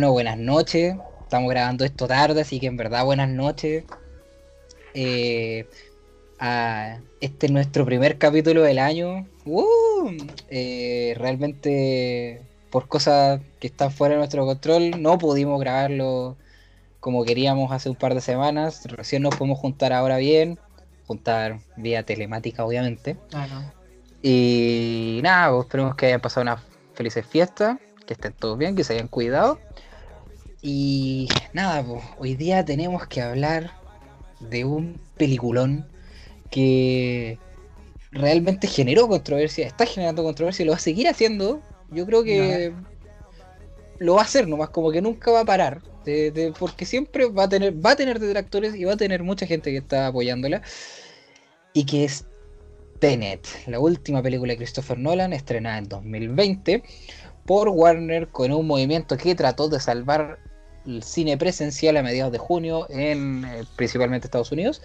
Bueno, buenas noches. Estamos grabando esto tarde, así que en verdad buenas noches. Eh, este es nuestro primer capítulo del año. ¡Uh! Eh, realmente por cosas que están fuera de nuestro control no pudimos grabarlo como queríamos hace un par de semanas. Recién nos podemos juntar ahora bien. Juntar vía telemática, obviamente. Y nada, pues, esperemos que hayan pasado una felices fiestas, que estén todos bien, que se hayan cuidado. Y nada, pues, hoy día tenemos que hablar de un peliculón que realmente generó controversia, está generando controversia y lo va a seguir haciendo. Yo creo que lo va a hacer nomás, como que nunca va a parar. porque siempre va a tener, va a tener detractores y va a tener mucha gente que está apoyándola. Y que es Tenet, la última película de Christopher Nolan, estrenada en 2020 por Warner con un movimiento que trató de salvar el cine presencial a mediados de junio en eh, principalmente Estados Unidos,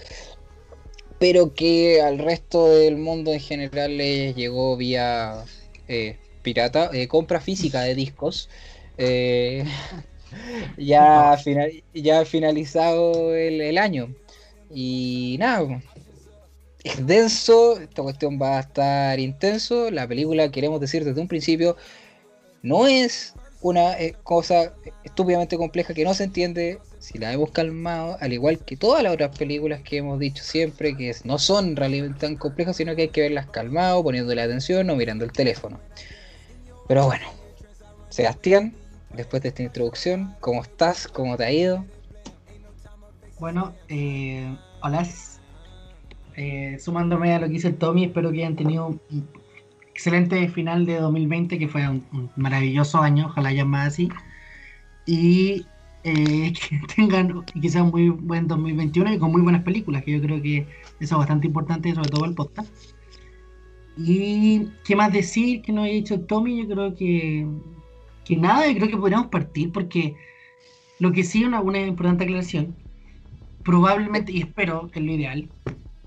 pero que al resto del mundo en general le llegó vía eh, pirata, eh, compra física de discos. ya, final, ya finalizado el, el año. Y nada, es denso, esta cuestión va a estar intenso. La película, queremos decir desde un principio, no es una eh, cosa estúpidamente compleja que no se entiende si la hemos calmado, al igual que todas las otras películas que hemos dicho siempre, que no son realmente tan complejas, sino que hay que verlas calmado, poniéndole atención o mirando el teléfono. Pero bueno, Sebastián, después de esta introducción, ¿cómo estás? ¿Cómo te ha ido? Bueno, eh, hola, eh, sumándome a lo que dice el Tommy, espero que hayan tenido excelente final de 2020, que fue un, maravilloso año, ojalá haya más así. Y eh, que tengan quizás un muy buen 2021 y con muy buenas películas, que yo creo que eso es bastante importante, sobre todo el podcast. Y qué más decir que no haya dicho Tommy, yo creo que, que nada, yo creo que podríamos partir porque lo que sí, una, una importante aclaración, probablemente, y espero que es lo ideal,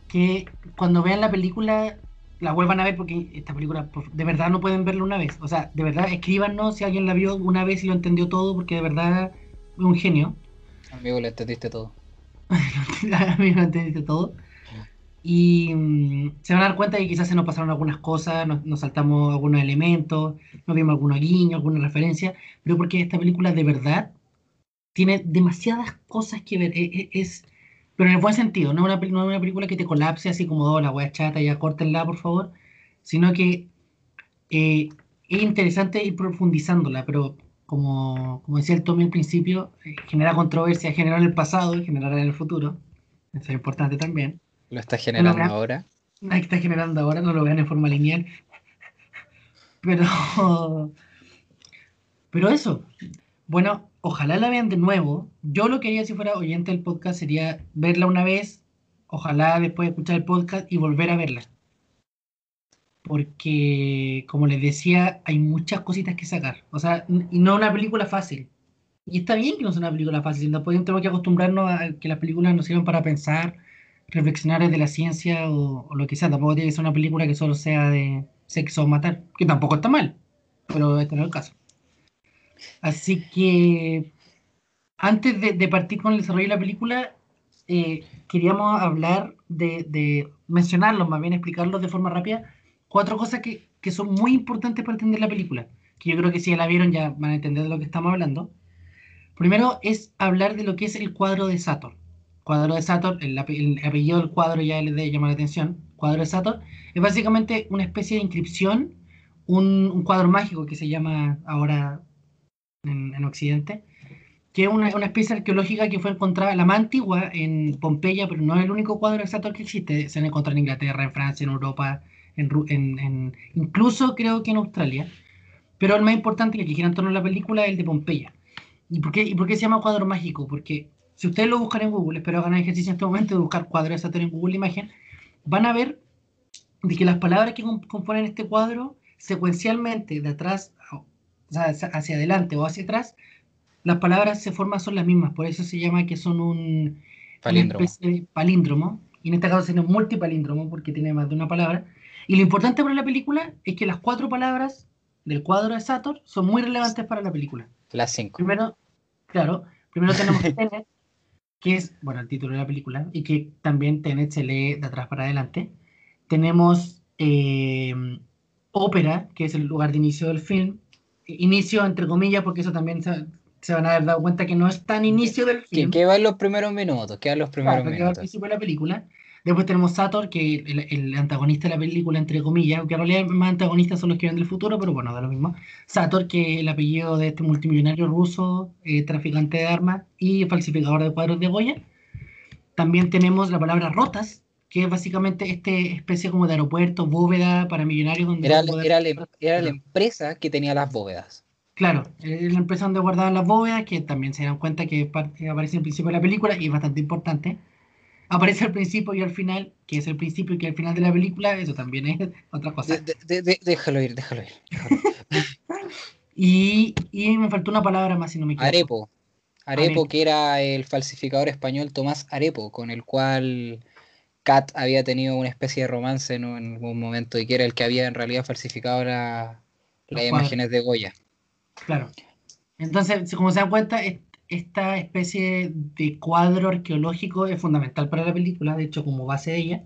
que cuando vean la película la vuelvan a ver porque esta película de verdad no pueden verla una vez. O sea, de verdad, escríbanos si alguien la vio una vez y lo entendió todo porque de verdad es un genio. Amigo, le entendiste todo. Amigo, lo entendiste todo. Y mm, se van a dar cuenta que quizás se nos pasaron algunas cosas, nos, saltamos algunos elementos, nos vimos algunos guiños, alguna referencia, pero porque esta película de verdad tiene demasiadas cosas que ver. E, e, es pero en el buen sentido, no es una, no una película que te colapse así como, oh, la wea chata, ya córtenla, por favor, sino que eh, es interesante ir profundizándola, pero como, como decía el Tommy al principio, eh, genera controversia, genera en el pasado y generará en el futuro. Eso es importante también. ¿Lo está generando ahora? No, está generando ahora, no lo vean en forma lineal. Pero, pero eso. Bueno, ojalá la vean de nuevo. Yo lo que haría si fuera oyente del podcast sería verla una vez, ojalá después escuchar el podcast y volver a verla. Porque, como les decía, hay muchas cositas que sacar. O sea, y no una película fácil. Y está bien que no sea una película fácil. Después tenemos que acostumbrarnos a que las películas nos sirvan para pensar, reflexionar desde la ciencia o, lo que sea. Tampoco tiene que ser una película que solo sea de sexo o matar. Que tampoco está mal. Pero este no es el caso. Así que antes de, partir con el desarrollo de la película, eh, queríamos hablar de, mencionarlos, más bien explicarlos de forma rápida, cuatro cosas que, que, son muy importantes para entender la película, que yo creo que si ya la vieron ya van a entender de lo que estamos hablando. Primero es hablar de lo que es el cuadro de Saturn. Cuadro de Saturn, el, apellido del cuadro ya les debe llamar la atención. Cuadro de Saturn es básicamente una especie de inscripción, un cuadro mágico que se llama ahora en, Occidente, que es una, una, especie arqueológica que fue encontrada, la más antigua, en Pompeya, pero no es el único cuadro exacto que existe. Se han encontrado en Inglaterra, en Francia, en Europa, en, en, incluso creo que en Australia. Pero el más importante que gira en torno a la película es el de Pompeya. ¿Y por, qué, ¿Y por qué se llama cuadro mágico? Porque si ustedes lo buscan en Google, espero hagan el ejercicio en este momento de buscar cuadro Saturn en Google Imagen, van a ver de que las palabras que componen este cuadro secuencialmente de atrás hacia adelante o hacia atrás, las palabras se forman son las mismas, por eso se llama que son un palíndromo. palíndromo, y en este caso sería un multipalíndromo porque tiene más de una palabra. Y lo importante para la película es que las cuatro palabras del cuadro de Sator son muy relevantes para la película. Las cinco. Primero, Claro, primero tenemos Tenet, que es, bueno, el título de la película, y que también Tenet se lee de atrás para adelante. Tenemos eh, Ópera, que es el lugar de inicio del film. Inicio, entre comillas, porque eso también se, se van a haber dado cuenta que no es tan inicio del film. Que, que va en los primeros minutos, que va en los primeros Claro, que va al minutos. de la película. Después tenemos Sator, que el, el antagonista de la película, entre comillas, que en realidad más antagonistas son los que ven del futuro, pero bueno, da lo mismo. Sator, que es el apellido de este multimillonario ruso, eh, traficante de armas y falsificador de cuadros de Goya. También tenemos la palabra rotas, que es básicamente este especie como de aeropuerto, bóveda para millonarios. Donde Era, la, era la empresa que tenía las bóvedas. Claro, es la empresa donde guardaban las bóvedas, que también se dan cuenta que parte- aparece al principio de la película y es bastante importante. Aparece al principio y al final, que es el principio y que al final de la película, eso también es otra cosa. De- de- de- déjalo ir, déjalo ir. déjalo ir. Y, y me faltó una palabra más, si no me equivoco. Arepo. Arepo, Arepo. que era el falsificador español Tomás Arepo, con el cual Kat había tenido una especie de romance ¿no? en algún momento y que era el que había en realidad falsificado la- las imágenes de Goya. Claro. Entonces, como se dan cuenta, es- esta especie de cuadro arqueológico es fundamental para la película, de hecho, como base de ella.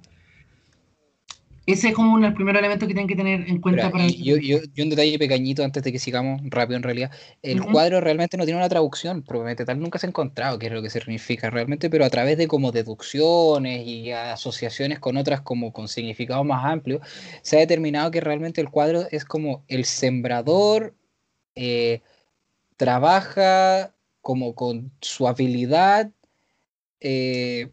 Ese es como uno de los primeros elementos que tienen que tener en cuenta para... yo, yo- un detalle pequeñito antes de que sigamos, rápido en realidad. El cuadro realmente no tiene una traducción, probablemente tal nunca se ha encontrado qué es lo que significa realmente, pero a través de como deducciones y asociaciones con otras como con significados más amplios, se ha determinado que realmente el cuadro es como el sembrador eh, trabaja como con su habilidad eh,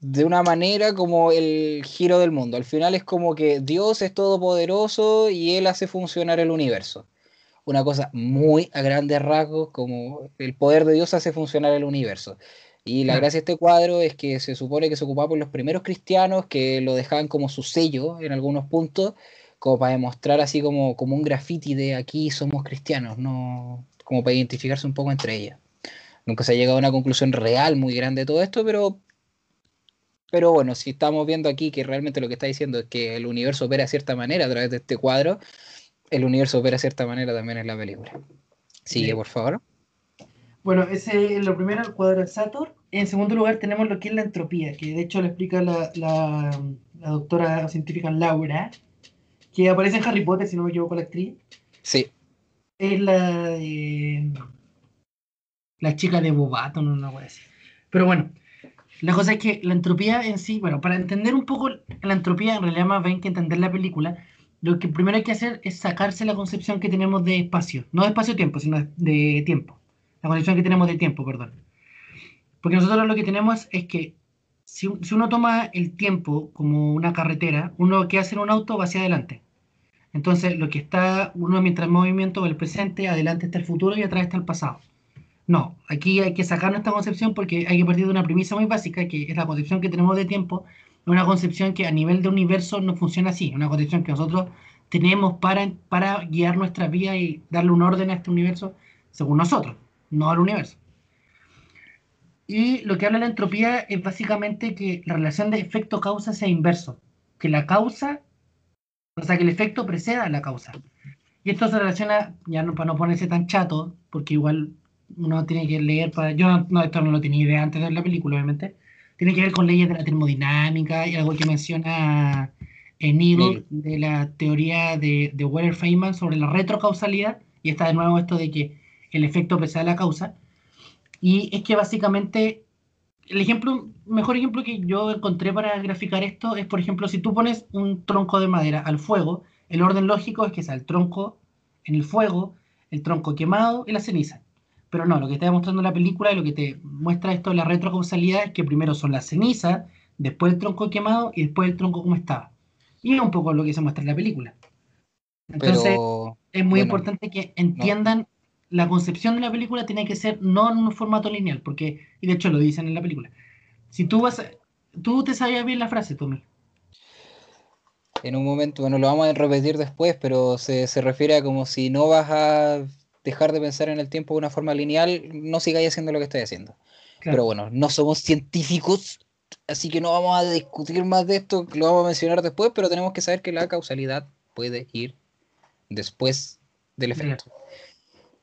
de una manera como el giro del mundo. Al final es como que Dios es todopoderoso y Él hace funcionar el universo. Una cosa muy a grandes rasgos, como el poder de Dios hace funcionar el universo. Y la gracia de este cuadro es que se supone que se ocupaba por los primeros cristianos que lo dejaban como su sello en algunos puntos, como para demostrar así como, como un graffiti de aquí somos cristianos, no como para identificarse un poco entre ellas. Nunca se ha llegado a una conclusión real muy grande de todo esto, pero pero bueno, si estamos viendo aquí que realmente lo que está diciendo es que el universo opera de cierta manera a través de este cuadro, el universo opera de cierta manera también en la película. Sigue, Sí. por favor. Bueno, ese es lo primero, el cuadro de Sator. En segundo lugar tenemos lo que es la entropía, que de hecho lo explica la, la, la doctora científica Laura, que aparece en Harry Potter, si no me equivoco, la actriz. Sí, Es la de... La chica de Bobato, no, no voy a decir. Pero bueno, la cosa es que la entropía en sí, bueno, para entender un poco la entropía, en realidad más bien que entender la película, lo que primero hay que hacer es sacarse la concepción que tenemos de espacio, no de espacio-tiempo, sino de tiempo. La concepción que tenemos de tiempo, perdón. Porque nosotros lo que tenemos es que si, uno toma el tiempo como una carretera, uno que hace en un auto va hacia adelante. Entonces, lo que está uno mientras en movimiento el presente, adelante está el futuro y atrás está el pasado. No, aquí hay que sacar nuestra concepción porque hay que partir de una premisa muy básica, que es la concepción que tenemos de tiempo, una concepción que a nivel de universo no funciona así, una concepción que nosotros tenemos para, para guiar nuestra vida y darle un orden a este universo según nosotros, no al universo. Y lo que habla la entropía es básicamente que la relación de efecto-causa sea inverso, que la causa, o sea, que el efecto preceda a la causa. Y esto se relaciona, ya no, para no ponerse tan chato, porque igual uno tiene que leer para... Yo no, no, esto no lo tenía idea antes de ver la película, obviamente. Tiene que ver con leyes de la termodinámica y algo que menciona eh, Neil de la teoría de, de Werner Feynman sobre la retrocausalidad. Y está de nuevo esto de que el efecto precede a la causa. Y es que básicamente el ejemplo, mejor ejemplo que yo encontré para graficar esto es, por ejemplo, si tú pones un tronco de madera al fuego, el orden lógico es que sea el tronco en el fuego, el tronco quemado y la ceniza. Pero no, lo que está demostrando la película y lo que te muestra esto de la retrocausalidad es que primero son las cenizas, después el tronco quemado y después el tronco como estaba. Y es un poco lo que se muestra en la película. Entonces, pero es muy bueno, importante que entiendan la concepción de la película tiene que ser no en un formato lineal, porque, y de hecho lo dicen en la película. Si tú vas tú te sabías bien la frase, Tommy. en un momento, bueno, lo vamos a repetir después, pero se, se refiere a como si no vas a dejar de pensar en el tiempo de una forma lineal, no sigáis haciendo lo que estáis haciendo. Claro. Pero bueno, no somos científicos, así que no vamos a discutir más de esto, lo vamos a mencionar después, pero tenemos que saber que la causalidad puede ir después del efecto.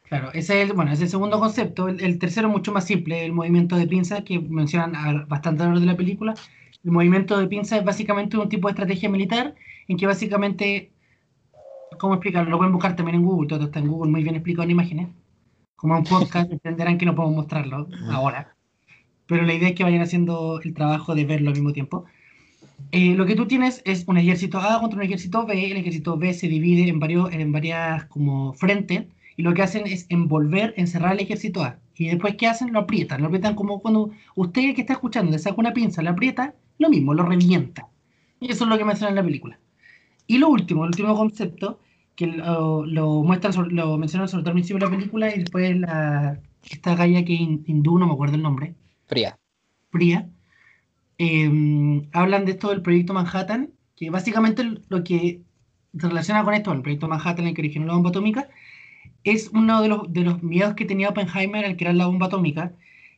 Claro, ese es el, bueno, ese es el segundo concepto. El, el tercero mucho más simple, el movimiento de pinza que mencionan bastante a lo largo de la película. El movimiento de pinza es básicamente un tipo de estrategia militar en que básicamente, ¿cómo explicarlo? Lo pueden buscar también en Google, todo está en Google muy bien explicado en imágenes. Como en un podcast entenderán que no podemos mostrarlo ahora. Pero la idea es que vayan haciendo el trabajo de verlo al mismo tiempo. Eh, lo que tú tienes es un ejército A contra un ejército B. El ejército B se divide en, varios, en varias como frentes y lo que hacen es envolver, encerrar al ejército A. Y después, ¿qué hacen? Lo aprietan. Lo aprietan como cuando usted que está escuchando le saca una pinza, la aprieta, lo mismo, lo revienta. Y eso es lo que menciona en la película. Y lo último, el último concepto, que lo, lo muestran, sobre- lo mencionan sobre todo al principio de la película y después la, esta galla que es hin- hindú, no me acuerdo el nombre, Fría. Fría, eh, hablan de esto del proyecto Manhattan, que básicamente lo que se relaciona con esto, el proyecto Manhattan, el que originó la bomba atómica, es uno de los, de los miedos que tenía Oppenheimer al crear la bomba atómica,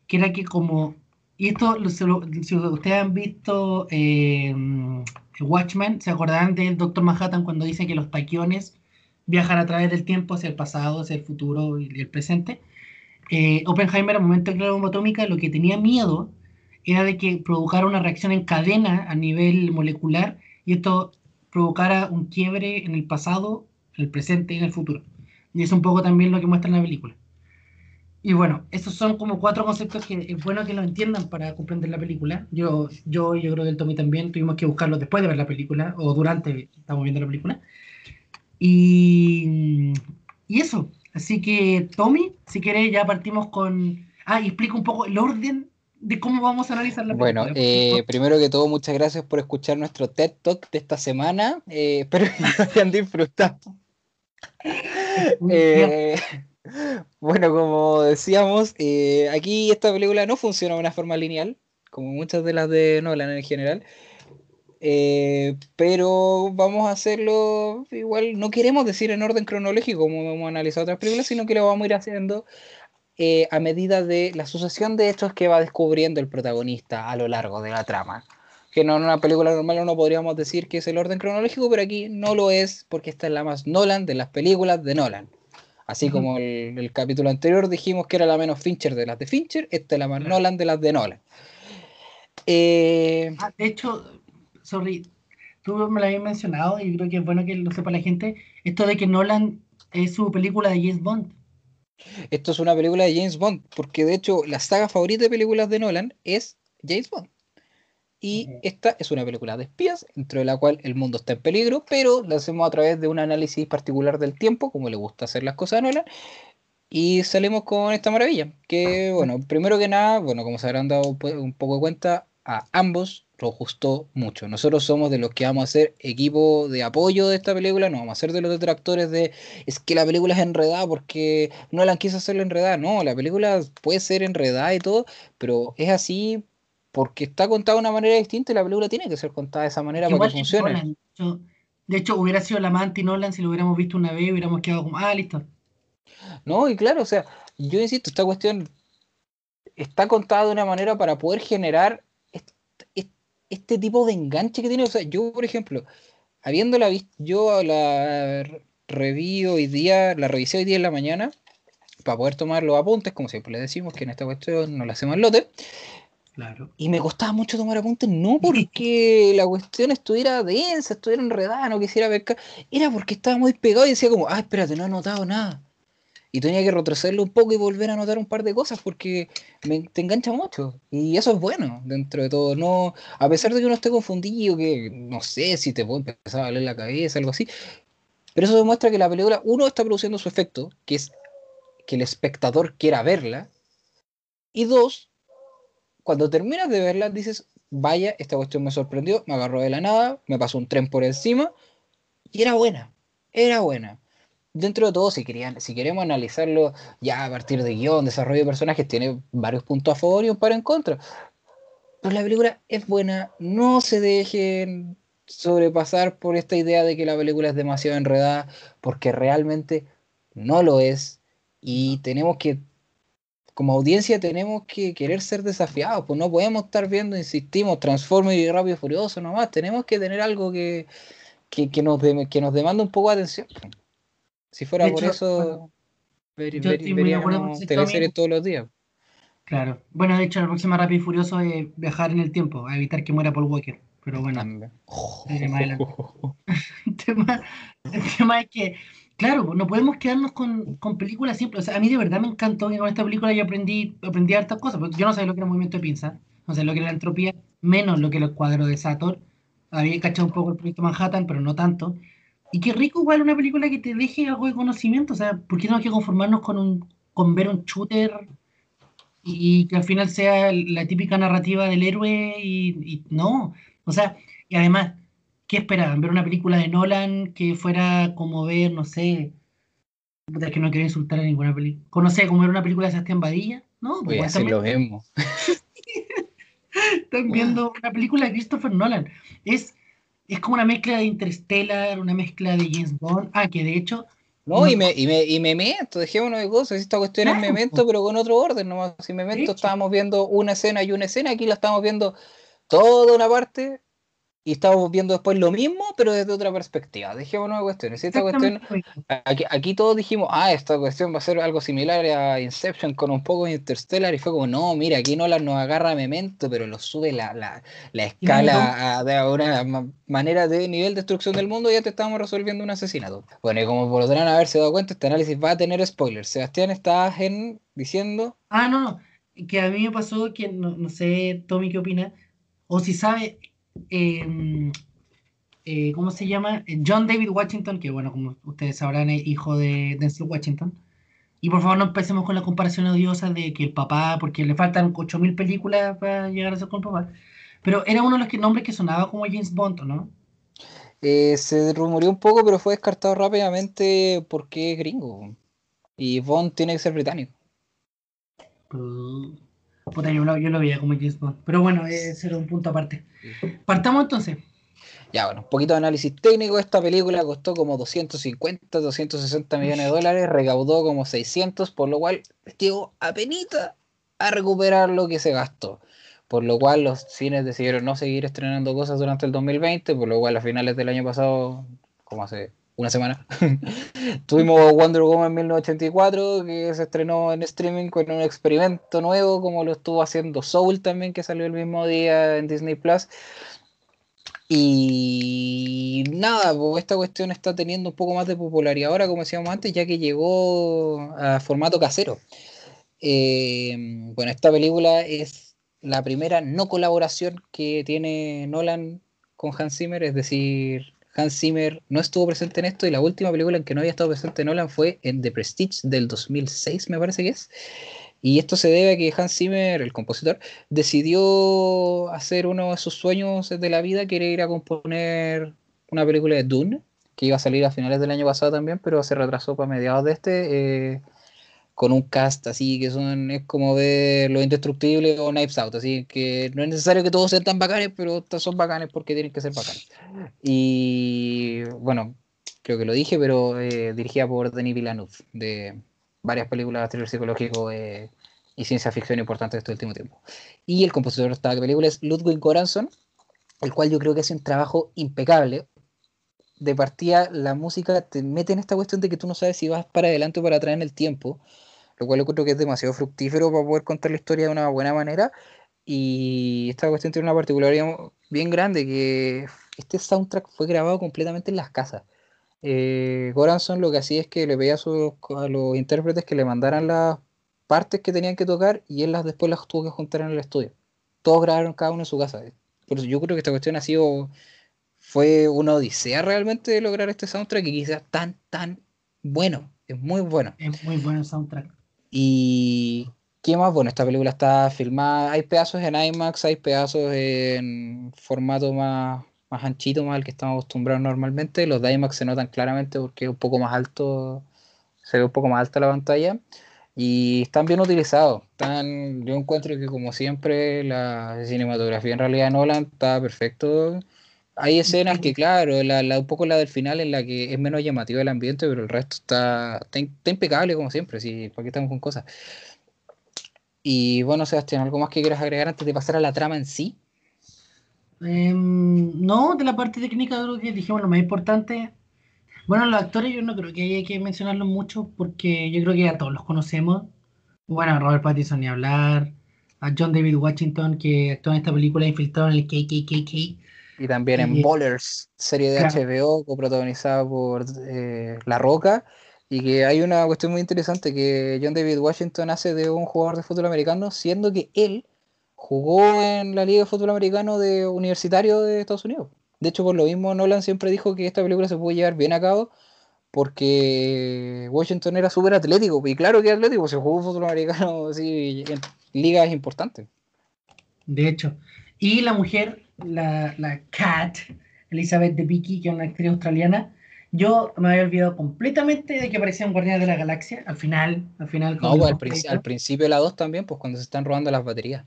que era que como, y esto, si ustedes han visto eh, Watchmen, se acordarán del Doctor Manhattan cuando dice que los taquiones viajan a través del tiempo hacia el pasado, hacia el futuro y el presente. Eh, Oppenheimer, al momento de crear la bomba atómica, lo que tenía miedo era de que provocara una reacción en cadena a nivel molecular y esto provocara un quiebre en el pasado, en el presente y en el futuro. Y es un poco también lo que muestra en la película. Y bueno, esos son como cuatro conceptos que es bueno que lo entiendan para comprender la película. Yo, yo, yo creo que el Tommy también tuvimos que buscarlos después de ver la película o durante estamos viendo la película. Y, y eso. Así que, Tommy, si quieres, ya partimos con. Ah, y explica un poco el orden de cómo vamos a analizar la película. Bueno, eh, primero que todo, muchas gracias por escuchar nuestro TED Talk de esta semana. Eh, espero que lo hayan disfrutado. Eh, bueno, como decíamos, eh, aquí esta película no funciona de una forma lineal, como muchas de las de Nolan en general. Eh, pero vamos a hacerlo igual, no queremos decir en orden cronológico como hemos analizado otras películas, sino que lo vamos a ir haciendo eh, a medida de la sucesión de hechos que va descubriendo el protagonista a lo largo de la trama. Que no en una película normal no podríamos decir que es el orden cronológico, pero aquí no lo es porque esta es la más Nolan de las películas de Nolan. Así como el, el capítulo anterior dijimos que era la menos Fincher de las de Fincher, esta es la más. Nolan de las de Nolan. Eh, Ah, de hecho, sorry, tú me lo habías mencionado y creo que es bueno que lo sepa la gente. Esto de que Nolan es su película de James Bond. esto es una película de James Bond, porque de hecho la saga favorita de películas de Nolan es James Bond. Y esta es una película de espías, dentro de la cual el mundo está en peligro, pero lo hacemos a través de un análisis particular del tiempo, como le gusta hacer las cosas a Nolan, y salimos con esta maravilla. Que, bueno, primero que nada, bueno, como se habrán dado un poco de cuenta, a ambos gustó mucho. Nosotros somos de los que vamos a ser equipo de apoyo de esta película, no vamos a ser de los detractores de es que la película es enredada porque Nolan quiso hacerla enredada. No, la película puede ser enredada y todo, pero es así porque está contada de una manera distinta y la película tiene que ser contada de esa manera para Igual que que funcione. Nolan. De hecho, de hecho, hubiera sido la más anti-Nolan si lo hubiéramos visto una vez y hubiéramos quedado como, ah, listo. No, y claro, o sea, yo insisto, esta cuestión está contada de una manera para poder generar este, tipo de enganche que tiene. O sea, yo, por ejemplo, habiéndola visto, yo la re- reví hoy día, la revisé hoy día en la mañana para poder tomar los apuntes, como siempre le decimos que en esta cuestión no la hacemos al lote. Claro. Y me costaba mucho tomar apuntes, no porque la cuestión estuviera densa, estuviera enredada, no quisiera ver, era porque estaba muy pegado y decía como, ah, espérate, no he notado nada. Y tenía que retrocederlo un poco y volver a anotar un par de cosas porque me, te engancha mucho. Y eso es bueno dentro de todo. No, a pesar de que uno esté confundido, que no sé si te puede empezar a doler la cabeza, algo así. Pero eso demuestra que la película, uno, está produciendo su efecto, que es que el espectador quiera verla. Y dos, cuando terminas de verla, dices, vaya, esta cuestión me sorprendió, me agarró de la nada, me pasó un tren por encima, y era buena, era buena. Dentro de todo, si, querían, si queremos analizarlo ya a partir de guion, desarrollo de personajes, tiene varios puntos a favor y un par en contra. Pero la película es buena, no se dejen sobrepasar por esta idea de que la película es demasiado enredada, porque realmente no lo es. Y tenemos que como audiencia tenemos que querer ser desafiados, pues no podemos estar viendo, insistimos, Transformers y Rápido y Furioso nomás, tenemos que tener algo que, que, que nos, de- que nos demanda un poco de atención. Si fuera De por hecho, eso... bueno, veríamos teleseries todos los días. Claro. Bueno, de hecho, la próxima Rápido y Furioso es viajar en el tiempo, a evitar que muera Paul Walker. Pero bueno, el, tema, es que, claro, no podemos quedarnos con, películas simples. O sea, a mí de verdad me encantó que con esta película yo aprendí, aprendí hartas cosas. Porque yo no sabía lo que era el movimiento de pinza, no sé lo que era la entropía, menos lo que era el cuadro de Sator. Había cachado un poco el proyecto Manhattan, pero no tanto. Y qué rico igual una película que te deje algo de conocimiento. O sea, ¿por qué hay que conformarnos con, un, con ver un shooter y que al final sea la típica narrativa del héroe y, no? O sea, y además, ¿qué esperaban? ¿Ver una película de Nolan que fuera como ver, no sé, es que no quiero insultar a ninguna película, conocer como ver una película de Sebastián Badilla? No, pues así lo vemos. Están viendo una película de Christopher Nolan. Es es como una mezcla de Interstellar, una mezcla de James Bond. Ah, que de hecho. No, y, me, y, me, y Memento, dejémonos de cosas. Esta cuestión es Memento, pero con otro orden nomás. Si Memento estábamos viendo una escena y una escena, aquí la estamos viendo toda una parte y estamos viendo después lo mismo, pero desde otra perspectiva. Dejémonos de cuestiones. Esta cuestión, aquí, aquí, todos dijimos, ah, esta cuestión va a ser algo similar a Inception con un poco de Interstellar, y fue como, no, mira, aquí Nolan nos agarra Memento, pero lo sube la, la, la escala de una manera de nivel de destrucción del mundo, y ya te estamos resolviendo un asesinato. Bueno, y como podrán haberse dado cuenta, este análisis va a tener spoilers. Sebastián, está en, diciendo. Ah, no, no, que a mí me pasó que, no, no sé, Tommy, ¿qué opina? O si sabe, Em, eh, ¿cómo se llama? John David Washington, que bueno, como ustedes sabrán, es hijo de Denzel Washington. Y por favor no empecemos con la comparación odiosa de que el papá, porque le faltan 8.000 películas para llegar a ser con el papá. Pero era uno de los nombres que sonaba como James Bond, ¿no? Eh, se rumoreó un poco, pero fue descartado rápidamente porque es gringo. Y Bond tiene que ser británico. Uh yo, lo, veía como James Bond. Pero bueno, ese era un punto aparte. Partamos entonces. Ya, bueno, un poquito de análisis técnico. Esta película costó como 250, 260 millones de dólares, recaudó como 600, por lo cual llegó apenas a recuperar lo que se gastó. Por lo cual los cines decidieron no seguir estrenando cosas durante el 2020, por lo cual a finales del año pasado, como hace una semana. Tuvimos Wonder Woman 1984, que se estrenó en streaming con un experimento nuevo, como lo estuvo haciendo Soul también, que salió el mismo día en Disney Plus. Y nada, pues esta cuestión está teniendo un poco más de popularidad ahora, como decíamos antes, ya que llegó a formato casero. Eh, bueno, esta película es la primera no colaboración que tiene Nolan con Hans Zimmer, es decir, Hans Zimmer no estuvo presente en esto y la última película en que no había estado presente Nolan fue en The Prestige del 2006, me parece que es. Y esto se debe a que Hans Zimmer, el compositor, decidió hacer uno de sus sueños de la vida, que ir a componer una película de Dune, que iba a salir a finales del año pasado también, pero se retrasó para mediados de este. Eh, con un cast así que son es como ver Lo Indestructible o Knives Out, así que no es necesario que todos sean tan bacanes, pero son bacanes porque tienen que ser bacanes. Y bueno, creo que lo dije, pero eh, dirigida por Denis Villeneuve, de varias películas de thriller psicológico eh, y ciencia ficción importantes de este último tiempo. Y el compositor de esta película es Ludwig Göransson, el cual yo creo que hace un trabajo impecable. De partida, la música te mete en esta cuestión de que tú no sabes si vas para adelante o para atrás en el tiempo lo cual creo que es demasiado fructífero para poder contar la historia de una buena manera. Y esta cuestión tiene una particularidad bien grande, que este soundtrack fue grabado completamente en las casas. Eh, Goranson lo que hacía es que le pedía a, los intérpretes que le mandaran las partes que tenían que tocar y él las después las tuvo que juntar en el estudio. Todos grabaron cada uno en su casa. Por eso yo creo que esta cuestión ha sido fue una odisea realmente de lograr este soundtrack y quizás tan tan bueno, es muy bueno. Es muy bueno el soundtrack. Y ¿qué más? Bueno, esta película está filmada, hay pedazos en IMAX, hay pedazos en formato más, más anchito, más al que estamos acostumbrados normalmente. Los de IMAX se notan claramente porque es un poco más alto, se ve un poco más alta la pantalla. Y están bien utilizados. Están, yo encuentro que como siempre la cinematografía en realidad de Nolan está perfecto. Hay escenas que, claro, la, un poco la del final en la que es menos llamativo el ambiente, pero el resto está, está, impecable como siempre, si aquí estamos con cosas. Y bueno, Sebastián, ¿algo más que quieras agregar antes de pasar a la trama en sí? Em, no, de la parte técnica creo que dijimos lo más importante. Bueno, los actores yo no creo que haya que mencionarlos mucho porque yo creo que ya todos los conocemos. Bueno, a Robert Pattinson ni hablar, a John David Washington que actuó en esta película infiltrado en el KKKK. Y también en Ballers, serie de. HBO coprotagonizada por eh, La Roca. Y que hay una cuestión muy interesante que John David Washington hace de un jugador de fútbol americano, siendo que él jugó en la Liga de Fútbol Americano de Universitario de Estados Unidos. De hecho, por lo mismo, Nolan siempre dijo que esta película se pudo llevar bien a cabo porque Washington era súper atlético. Y claro que atlético, se jugó fútbol americano así, en ligas importantes. De hecho. Y la mujer, la, la Cat, Elizabeth Debicki, que es una actriz australiana, yo me había olvidado completamente de que aparecía en Guardianes de la Galaxia. Al final, al final. No, pues al, princi- crédito. al principio de la 2 también, pues cuando se están robando las baterías.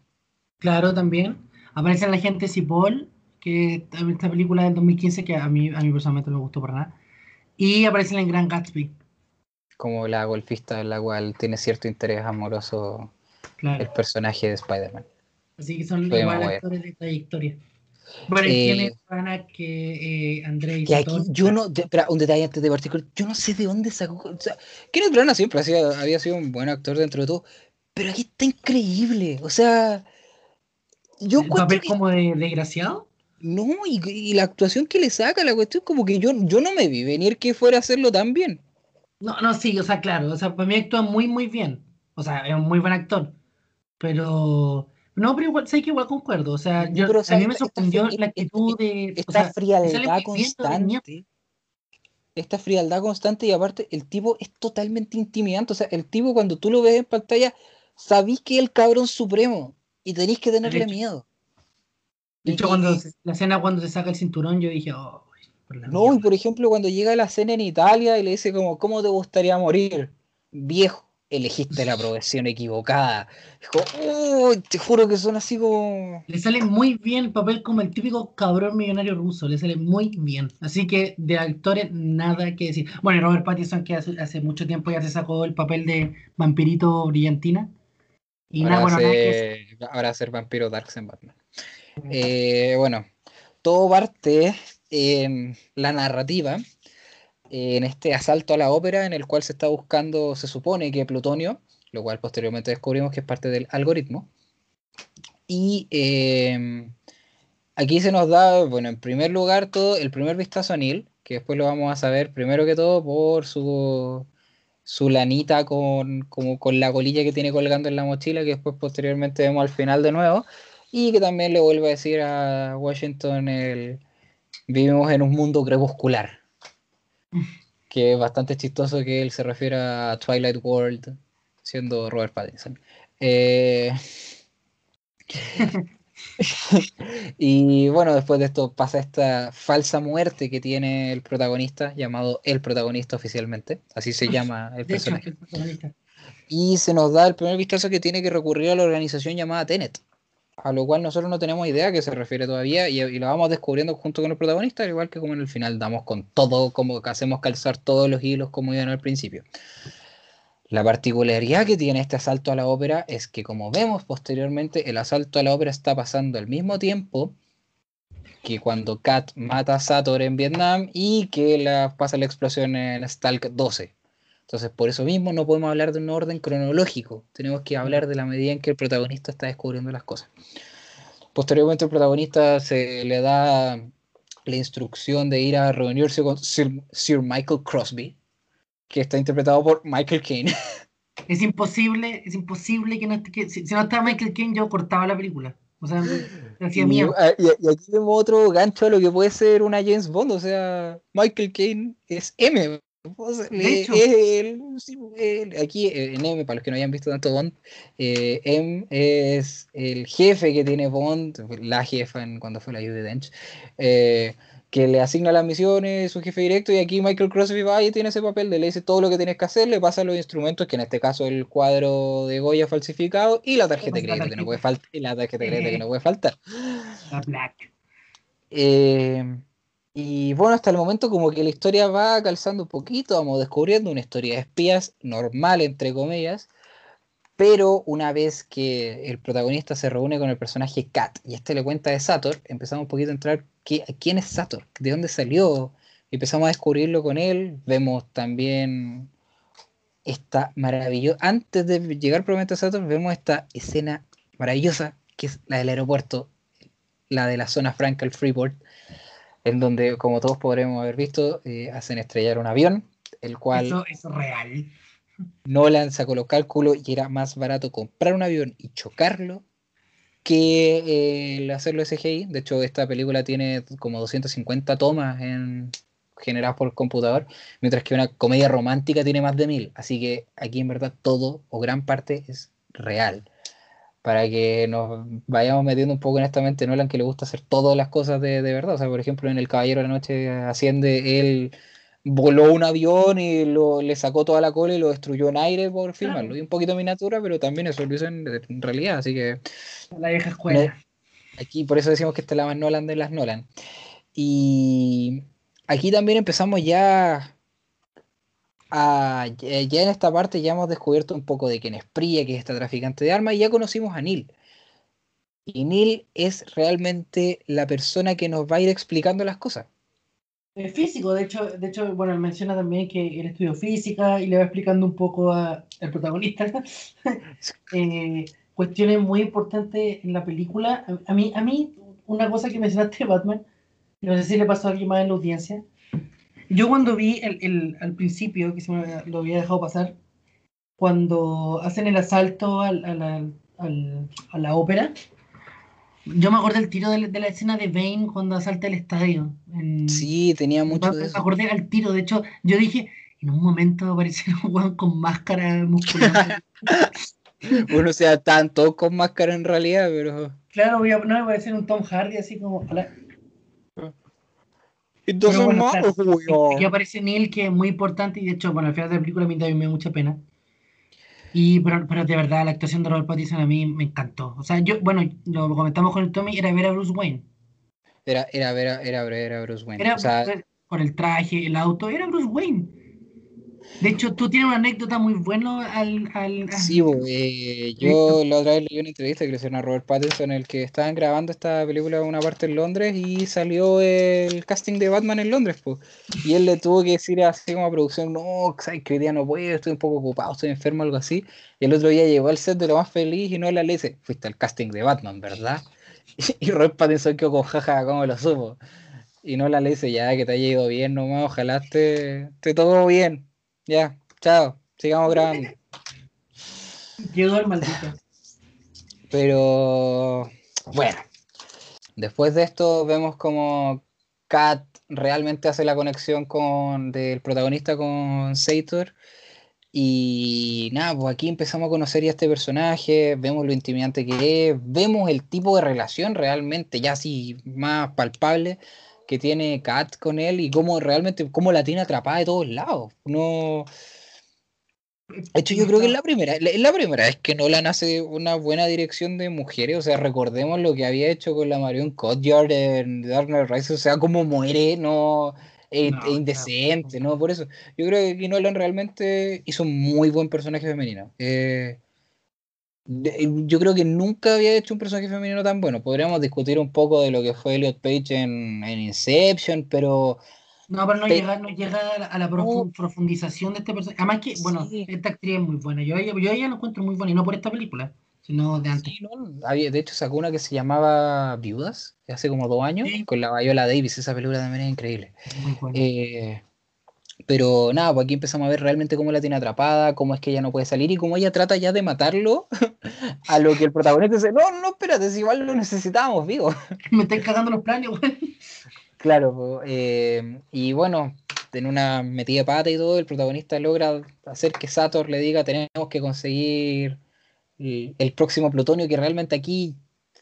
Claro, también. Aparece la gente Cipoll, que esta película del 2015, que a mí, a mí personalmente no me gustó para nada. Y aparece en Gran Gatsby. como la golfista en la cual tiene cierto interés amoroso Claro. el personaje de Spider-Man. Así que son igual actores de trayectoria. Bueno, Eh, tiene que eh, André Que aquí yo no, de- espera, un detalle antes de partir, yo no sé de dónde sacó, o sea, Kenneth Branagh siempre había sido un buen actor dentro de todo, pero aquí está increíble, o sea, yo el papel que- como de desgraciado. no, y, y la actuación que le saca, la cuestión como que yo, yo no me vi venir que fuera a hacerlo tan bien. No, no, sí, o sea, claro, o sea, para mí actúa muy, muy bien. O sea, es un muy buen actor. Pero, no, pero igual, sé que igual concuerdo. O sea, yo, pero, o a mí me sorprendió la actitud de. o Esta sea, frialdad constante, esta frialdad constante y aparte el tipo es totalmente intimidante, o sea, el tipo cuando tú lo ves en pantalla, sabís que es el cabrón supremo y tenéis que tenerle miedo. De hecho, y- cuando se- la escena cuando se saca el cinturón, yo dije, oh, por la No, y mierda". por ejemplo, cuando llega la cena en Italia y le dice como, ¿cómo te gustaría morir? Viejo, elegiste la profesión equivocada. Dijo, "Uy, te juro que son así como... Le sale muy bien el papel como el típico cabrón millonario ruso, le sale muy bien. Así que de actores nada que decir. Bueno, Robert Pattinson que hace, hace mucho tiempo ya se sacó el papel de vampirito brillantina. Y Ahora, nada, bueno, a nada que ahora ser vampiro Darks en Batman. Eh, bueno, todo parte en la narrativa, en este asalto a la ópera en el cual se está buscando, se supone que plutonio, lo cual posteriormente descubrimos que es parte del algoritmo. Y eh, aquí se nos da, bueno, en primer lugar, todo el primer vistazo a Neil, que después lo vamos a saber primero que todo por su, su lanita con, como con la colilla que tiene colgando en la mochila, que después posteriormente vemos al final de nuevo, y que también le vuelve a decir a Washington el vivimos en un mundo crepuscular, que es bastante chistoso que él se refiera a Twilight World siendo Robert Pattinson. Eh, y bueno, después de esto pasa esta falsa muerte que tiene el protagonista, llamado el protagonista oficialmente, así se llama el hecho, personaje. el. Y se nos da el primer vistazo que tiene que recurrir a la organización llamada Tenet, a lo cual nosotros no tenemos idea a qué se refiere todavía y, y lo vamos descubriendo junto con el protagonista, al igual que como en el final damos con todo, como que hacemos calzar todos los hilos como iban al principio. La particularidad que tiene este asalto a la ópera es que, como vemos posteriormente, el asalto a la ópera está pasando al mismo tiempo que cuando Kat mata a Sator en Vietnam y que la, pasa la explosión en Stalk 12. Entonces, por eso mismo no podemos hablar de un orden cronológico. Tenemos que hablar de la medida en que el protagonista está descubriendo las cosas. Posteriormente, el protagonista se le da la instrucción de ir a reunirse con Sir, Sir Michael Crosby, que está interpretado por Michael Caine. Es imposible, es imposible que no esté, que, si, si no estaba Michael Caine, yo cortaba la película. O sea, hacía mierda. ah, y- y aquí vemos otro gancho a lo que puede ser una James Bond. O sea, Michael Caine es M. O sea, De le- hecho. es el- sí, el- aquí eh, en M, para los que no hayan visto tanto Bond, eh, M es el jefe que tiene Bond, la jefa en, cuando fue la Judy Dench, eh, que le asigna las misiones, su jefe directo, y aquí Michael Crosby va y tiene ese papel de le dice todo lo que tienes que hacer, le pasa los instrumentos, que en este caso el cuadro de Goya falsificado y la tarjeta de crédito que no puede faltar, y la tarjeta de crédito que no puede faltar. La Black. Eh, y bueno, hasta el momento como que la historia va calzando un poquito, vamos descubriendo una historia de espías normal, entre comillas, pero una vez que el protagonista se reúne con el personaje Kat y este le cuenta de Sator, empezamos un poquito a entrar, ¿qué- ¿quién es Sator? ¿De dónde salió? empezamos a descubrirlo con él. Vemos también esta maravillosa. Antes de llegar probablemente a Saturn, vemos esta escena maravillosa que es la del aeropuerto, la de la zona franca, el Freeport, en donde, como todos podremos haber visto, eh, hacen estrellar un avión, el cual. Eso es real. Nolan sacó los cálculos y era más barato comprar un avión y chocarlo que eh, el hacerlo CGI. De hecho, esta película tiene como 250 tomas en, generadas por computador, mientras que una comedia romántica tiene más de mil. Así que aquí en verdad todo o gran parte es real. Para que nos vayamos metiendo un poco en esta mente Nolan que le gusta hacer todas las cosas de, de verdad. O sea, por ejemplo, en El Caballero de la Noche asciende él voló un avión y lo, le sacó toda la cola y lo destruyó en aire por filmarlo. Y un poquito miniatura, pero también eso lo hizo en, en realidad, así que... La vieja escuela. Aquí por eso decimos que esta es la más Nolan de las Nolan. Y aquí también empezamos ya a... Ya en esta parte ya hemos descubierto un poco de quién es Priya, que es esta traficante de armas, y ya conocimos a Neil. Y Neil es realmente la persona que nos va a ir explicando las cosas. Es físico, de hecho, de hecho, bueno, él menciona también que él estudió física y le va explicando un poco al protagonista eh, cuestiones muy importantes en la película. A, mí, a mí, una cosa que mencionaste Batman, no sé si le pasó a alguien más en la audiencia. Yo cuando vi el, el al principio, que se me lo había dejado pasar, cuando hacen el asalto al, al, al, a la ópera, yo me acuerdo del tiro de, de, la escena de Bane cuando asalta el estadio. En... Sí, tenía mucho me, de eso. Me acordé al tiro, de hecho, yo dije, en un momento apareció un weón con máscara muscular. Uno sea tanto con máscara en realidad, pero. Claro, voy a, no me parece un Tom Hardy así como. Hola. Entonces, bueno, claro, aquí aparece Neil, que es muy importante, y de hecho, bueno, al final de la película a mí también me da mucha pena. Y, pero, pero de verdad, la actuación de Robert Pattinson a mí me encantó. O sea, yo, bueno, lo comentamos con el Tommy, era ver a Bruce Wayne. Era, era era ver a Bruce Wayne. Era, o sea, con el traje, el auto, era Bruce Wayne. De hecho, tú tienes una anécdota muy buena al... al, al... Sí, eh, yo la otra vez leí una entrevista que le hicieron a Robert Pattinson en el que estaban grabando esta película en una parte en Londres y salió el casting de Batman en Londres, pues. Y él le tuvo que decir así como a producción, no, sabes que hoy día no puedo, estoy un poco ocupado, estoy enfermo, algo así. Y el otro día llegó al set de lo más feliz y no le dice, fuiste al casting de Batman, ¿verdad? Y, Robert Pattinson quedó con jaja, ¿cómo lo supo? Y no la le dice, ya, que te haya ido bien nomás, ojalá te, te todo bien. Ya, chao, sigamos grabando. Llegó el maldito. Pero bueno, después de esto vemos como Kat realmente hace la conexión con del protagonista con Sator. Y nada, pues aquí empezamos a conocer ya este personaje, vemos lo intimidante que es, vemos el tipo de relación realmente ya así más palpable que tiene Kat con él y cómo realmente, cómo la tiene atrapada de todos lados. No. De hecho, yo creo que es la primera, es la primera vez que Nolan hace una buena dirección de mujeres. O sea, recordemos lo que había hecho con la Marion Cotillard en Dark Knight Rises. O sea, cómo muere, no. Es, no, indecente, no. ¿no? Por eso. Yo creo que Nolan realmente hizo un muy buen personaje femenino. Eh, yo creo que nunca había hecho un personaje femenino tan bueno. Podríamos discutir un poco de lo que fue Elliot Page en, en Inception, pero. No, pero no, Pe llega, no llega a la profu profundización de este personaje. Además que, bueno, sí. esta actriz es muy buena. Yo ella, yo ella lo encuentro muy buena, y no por esta película, sino de antes. Sí, no, había, de hecho, sacó una que se llamaba Viudas, hace como dos años, sí. con la Viola Davis. Esa película también es increíble. Muy buena. Eh, pero nada, pues aquí empezamos a ver realmente cómo la tiene atrapada, cómo es que ella no puede salir y cómo ella trata ya de matarlo a lo que el protagonista dice, no, no, espérate, si igual lo necesitábamos vivo. Me están cagando los planes, güey. Claro, eh, y bueno, en una metida de pata y todo, el protagonista logra hacer que Sator le diga, tenemos que conseguir el, el próximo plutonio, que realmente aquí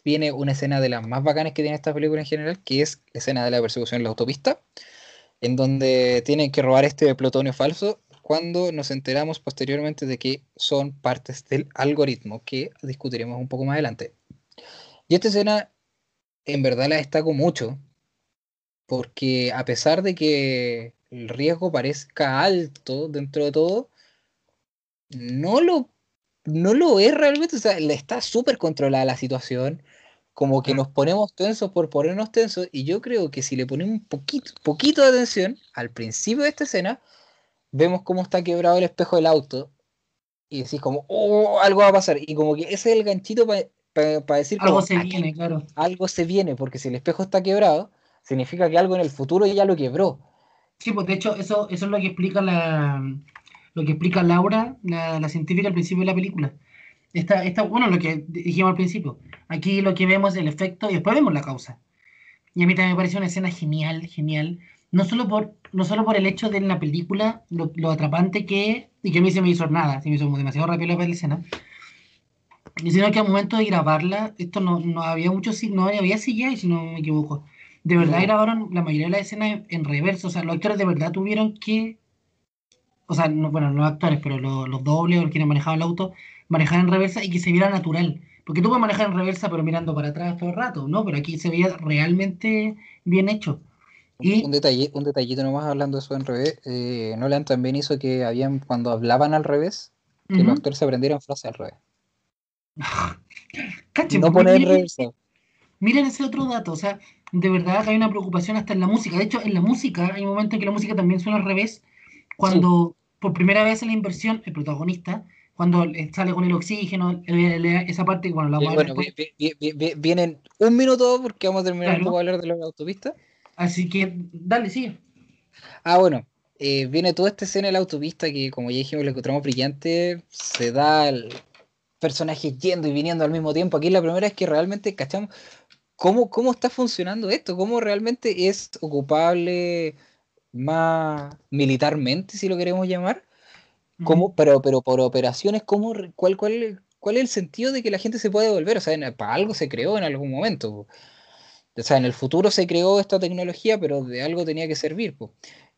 viene una escena de las más bacanas que tiene esta película en general, que es la escena de la persecución en la autopista en donde tienen que robar este plutonio falso cuando nos enteramos posteriormente de que son partes del algoritmo que discutiremos un poco más adelante. Y esta escena en verdad la destaco mucho porque a pesar de que el riesgo parezca alto dentro de todo, no lo, no lo es realmente, o sea, está súper controlada la situación. Como que nos ponemos tensos por ponernos tensos, y yo creo que si le ponemos un poquito, poquito de atención al principio de esta escena, vemos cómo está quebrado el espejo del auto, y decís como, oh, algo va a pasar, y como que ese es el ganchito para decir algo se viene, claro. Algo se viene, porque si el espejo está quebrado, significa que algo en el futuro ya lo quebró. Sí, pues de hecho, eso, eso es lo que explica la lo que explica Laura, la, la científica al principio de la película. Está, está bueno lo que dijimos al principio. Aquí lo que vemos es el efecto y después vemos la causa. Y a mí también me pareció una escena genial, genial. No solo por, no solo por el hecho de la película, lo, lo atrapante que y que a mí se me hizo nada, se me hizo demasiado rápido la escena. Sino que al momento de grabarla, esto no, no había mucho, no había CGI, si no me equivoco. De verdad grabaron la mayoría de las escenas en reverso, o sea, los actores de verdad tuvieron que, o sea, no, bueno, los actores, pero los, los dobles o quienes manejaban el auto, manejar en reversa y que se viera natural. Porque tú puedes manejar en reversa pero mirando para atrás todo el rato, ¿no? Pero aquí se veía realmente bien hecho. Y... Un, detalle, un detallito nomás hablando de eso en revés. Eh, Nolan también hizo que habían, cuando hablaban al revés, que los actores se aprendieran frases al revés. no poner reversa. Miren ese otro dato, o sea, de verdad hay una preocupación hasta en la música. De hecho, en la música hay un momento en que la música también suena al revés, cuando por primera vez en la inversión el protagonista cuando sale con el oxígeno, esa parte, bueno, la Bueno, vienen un minuto porque vamos a terminar de hablar de la autopista. Así que, dale, sigue. Ah, bueno, eh, viene toda esta escena de la autopista que, como ya dijimos, lo encontramos brillante. Se da el personaje yendo y viniendo al mismo tiempo. Aquí la primera es que realmente cachamos cómo, cómo está funcionando esto, cómo realmente es ocupable más militarmente, si lo queremos llamar ¿Cómo, pero, pero por operaciones, ¿cómo, cuál, cuál, ¿cuál es el sentido de que la gente se puede volver? O sea, para algo se creó en algún momento. O sea, en el futuro se creó esta tecnología, pero de algo tenía que servir.